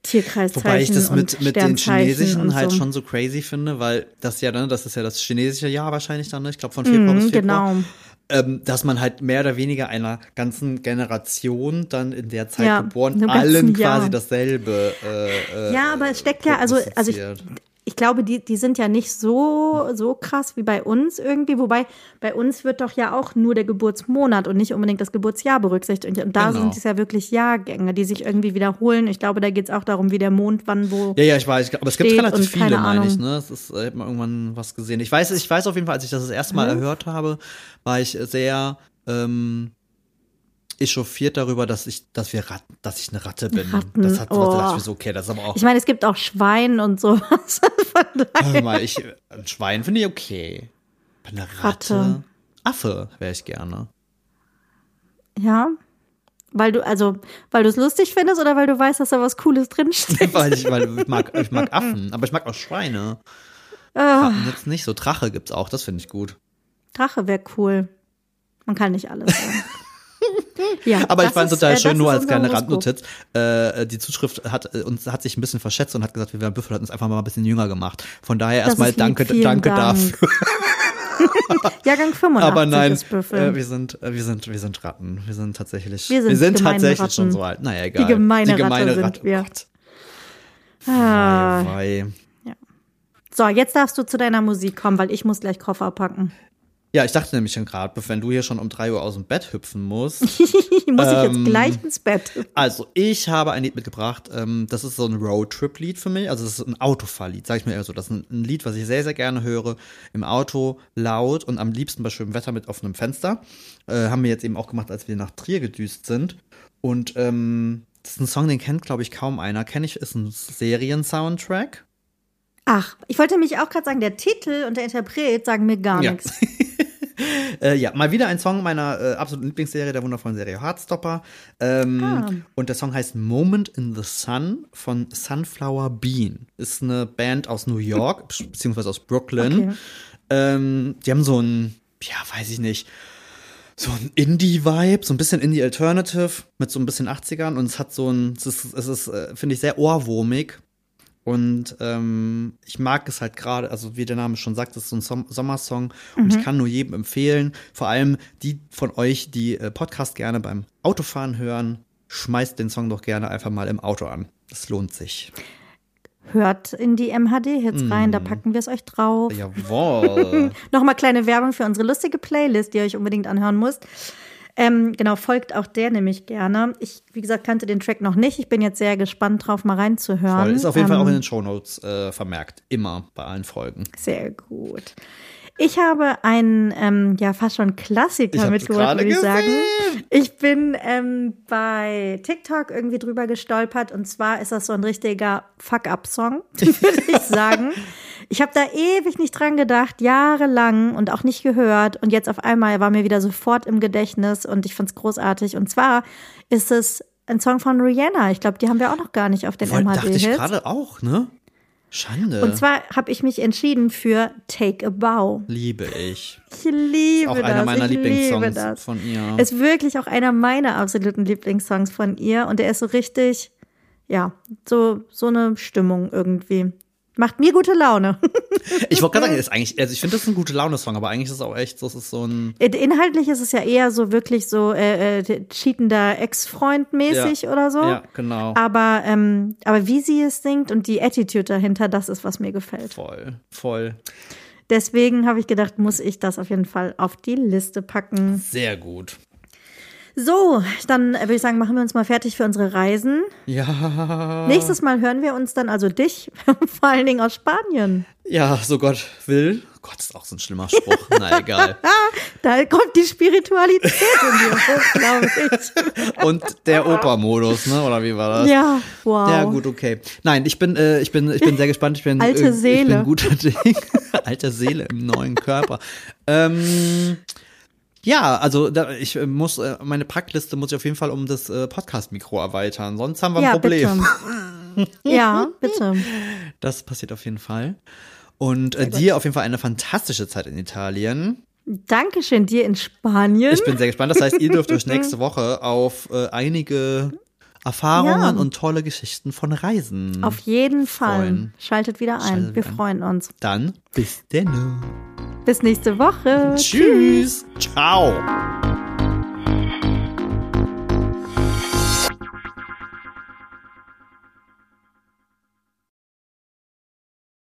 Tierkreiszeichen Wobei ich das mit, mit den chinesischen halt so. schon so crazy finde, weil das ja dann, das ist ja das chinesische Jahr wahrscheinlich dann, ne? ich glaube von Februar bis Mhm, Februar. genau. Ähm, dass man halt mehr oder weniger einer ganzen Generation dann in der Zeit Ja, geboren, allen Jahr. quasi dasselbe. Äh, äh, Ja, aber es steckt ja, also, also ich. Ich glaube, die, die sind ja nicht so, so krass wie bei uns irgendwie. Wobei bei uns wird doch ja auch nur der Geburtsmonat und nicht unbedingt das Geburtsjahr berücksichtigt. Und da Genau. sind es ja wirklich Jahrgänge, die sich irgendwie wiederholen. Ich glaube, da geht es auch darum, wie der Mond wann wo. Ja, ja, ich weiß, aber es gibt relativ viele, meine ich, ne? Es ist, ich habe mal irgendwann was gesehen. Ich weiß, ich weiß auf jeden Fall, als ich das das erste Mhm. Mal erhört habe, war ich sehr ähm, echauffiert darüber, dass ich, dass wir Ratten, dass ich eine Ratte bin. Ratten, Das hat oh. mir so, okay, das ist aber auch. Ich meine, es gibt auch Schwein und sowas. Hör mal, ich, ein Schwein finde ich okay. Eine Ratte. Ratte. Affe wäre ich gerne. Ja. Weil du, also, weil du es lustig findest oder weil du weißt, dass da was Cooles drinsteht? weil ich, weil ich mag, ich mag Affen, aber ich mag auch Schweine. Ah, Ratten jetzt nicht so. Drache gibt's auch, das finde ich gut. Drache wäre cool. Man kann nicht alles. Ja, Aber ich fand es total äh, schön, nur als kleine. Randnotiz. Äh, die Zuschrift hat äh, uns hat sich ein bisschen verschätzt und hat gesagt, wir wären Büffel, hat uns einfach mal ein bisschen jünger gemacht. Von daher erstmal danke, danke Dank. dafür. Jahrgang 85 Aber nein, ist Büffel. äh, wir sind, äh, wir sind, wir sind Ratten. Wir sind tatsächlich, Wir sind gemeine tatsächlich Ratten. schon so alt. Naja, egal. Die gemeine Die gemeine Ratte sind Ratte. wir. Oh. Ah. Wei, wei. So, jetzt darfst du zu deiner Musik kommen, weil ich muss gleich Koffer packen. Ja, ich dachte nämlich schon gerade, wenn du hier schon um drei Uhr aus dem Bett hüpfen musst. muss ich Ähm, jetzt gleich ins Bett. Also, ich habe ein Lied mitgebracht. Ähm, das ist so ein Roadtrip-Lied für mich. Also, es ist ein Autofahrlied, sag ich mir eher so. Das ist ein, ein Lied, was ich sehr, sehr gerne höre. Im Auto, laut und am liebsten bei schönem Wetter mit offenem Fenster. Äh, haben wir jetzt eben auch gemacht, als wir nach Trier gedüst sind. Und ähm, das ist ein Song, den kennt, glaube ich, kaum einer. Kenne ich, ist ein Serien-Soundtrack. Ach, ich wollte nämlich auch gerade sagen, der Titel und der Interpret sagen mir gar Ja. nichts. Äh, ja, mal wieder ein Song meiner äh, absoluten Lieblingsserie, der wundervollen Serie Heartstopper. Ähm, Ah. Und der Song heißt Moment in the Sun von Sunflower Bean. Ist eine Band aus New York, be- beziehungsweise aus Brooklyn. Okay. Ähm, die haben so ein, ja, weiß ich nicht, so ein Indie-Vibe, so ein bisschen Indie-Alternative mit so ein bisschen 80ern und es hat so ein, es ist, es ist äh, finde ich, sehr ohrwurmig. Und ähm, ich mag es halt gerade, also wie der Name schon sagt, es ist so ein Som Sommersong und ich kann nur jedem empfehlen, vor allem die von euch, die äh, Podcast gerne beim Autofahren hören, schmeißt den Song doch gerne einfach mal im Auto an. Das lohnt sich. Hört in die MHD-Hits rein, da packen wir es euch drauf. Jawohl. Nochmal kleine Werbung für unsere lustige Playlist, die ihr euch unbedingt anhören müsst. Ähm, genau, folgt auch der nämlich gerne. Ich, wie gesagt, kannte den Track noch nicht. Ich bin jetzt sehr gespannt drauf, mal reinzuhören. Voll. Ist auf jeden Fall Ähm, auch in den Shownotes äh, vermerkt. Immer bei allen Folgen. Sehr gut. Ich habe einen, ähm, ja, fast schon Klassiker mitgebracht, würde ich sagen. gesehen. Ich bin ähm, bei TikTok irgendwie drüber gestolpert und zwar ist das so ein richtiger Fuck-Up-Song, würde ich sagen. Ich habe da ewig nicht dran gedacht, jahrelang und auch nicht gehört und jetzt auf einmal war mir wieder sofort im Gedächtnis und ich fand's großartig. Und zwar ist es ein Song von Rihanna. Ich glaube, die haben wir auch noch gar nicht auf den Voll, dachte ich gerade auch, ne? Schande. Und zwar habe ich mich entschieden für Take a Bow. liebe ich. Ich liebe Auch das. einer meiner ich Lieblingssongs von ihr. Ist wirklich auch einer meiner absoluten Lieblingssongs von ihr und der ist so richtig, ja, so so eine Stimmung irgendwie. Macht mir gute Laune. Ich wollte gerade sagen, ist eigentlich, also ich finde das ist ein gute Laune-Song, aber eigentlich ist es auch echt, das ist so ein. Inhaltlich ist es ja eher so wirklich so äh, äh, cheatender Ex-Freund mäßig Ja. oder so. Ja, genau. Aber ähm, aber wie sie es singt und die Attitude dahinter, das ist was mir gefällt. Voll, voll. Deswegen habe ich gedacht, muss ich das auf jeden Fall auf die Liste packen. Sehr gut. So, dann würde ich sagen, machen wir uns mal fertig für unsere Reisen. Ja. Nächstes Mal hören wir uns dann also dich, vor allen Dingen aus Spanien. Ja, so Gott will. Gott, ist auch so ein schlimmer Spruch. Na egal. Da kommt die Spiritualität in dir hoch, glaube ich. Und der Oper-Modus, ne? Oder wie war das? Ja, wow. Ja, gut, okay. Nein, ich bin, äh, ich bin, ich bin sehr gespannt. Ich bin, Alte äh, Ich Seele. bin guter Ding. Alte Seele im neuen Körper. Ähm, ja, also da, ich äh, muss, äh, meine Packliste muss ich auf jeden Fall um das äh, Podcast-Mikro erweitern. Sonst haben wir ein Ja, Problem. bitte. Ja, bitte. Das passiert auf jeden Fall. Und äh, dir auf jeden Fall eine fantastische Zeit in Italien. Dankeschön dir in Spanien. Ich bin sehr gespannt. Das heißt, ihr dürft euch nächste Woche auf äh, einige Erfahrungen Ja. und tolle Geschichten von Reisen. Auf jeden Fall. Freuen. Schaltet wieder ein. Schaltet Wir wieder ein. freuen uns. Dann bis denn. Bis nächste Woche. Tschüss. Tschüss. Ciao.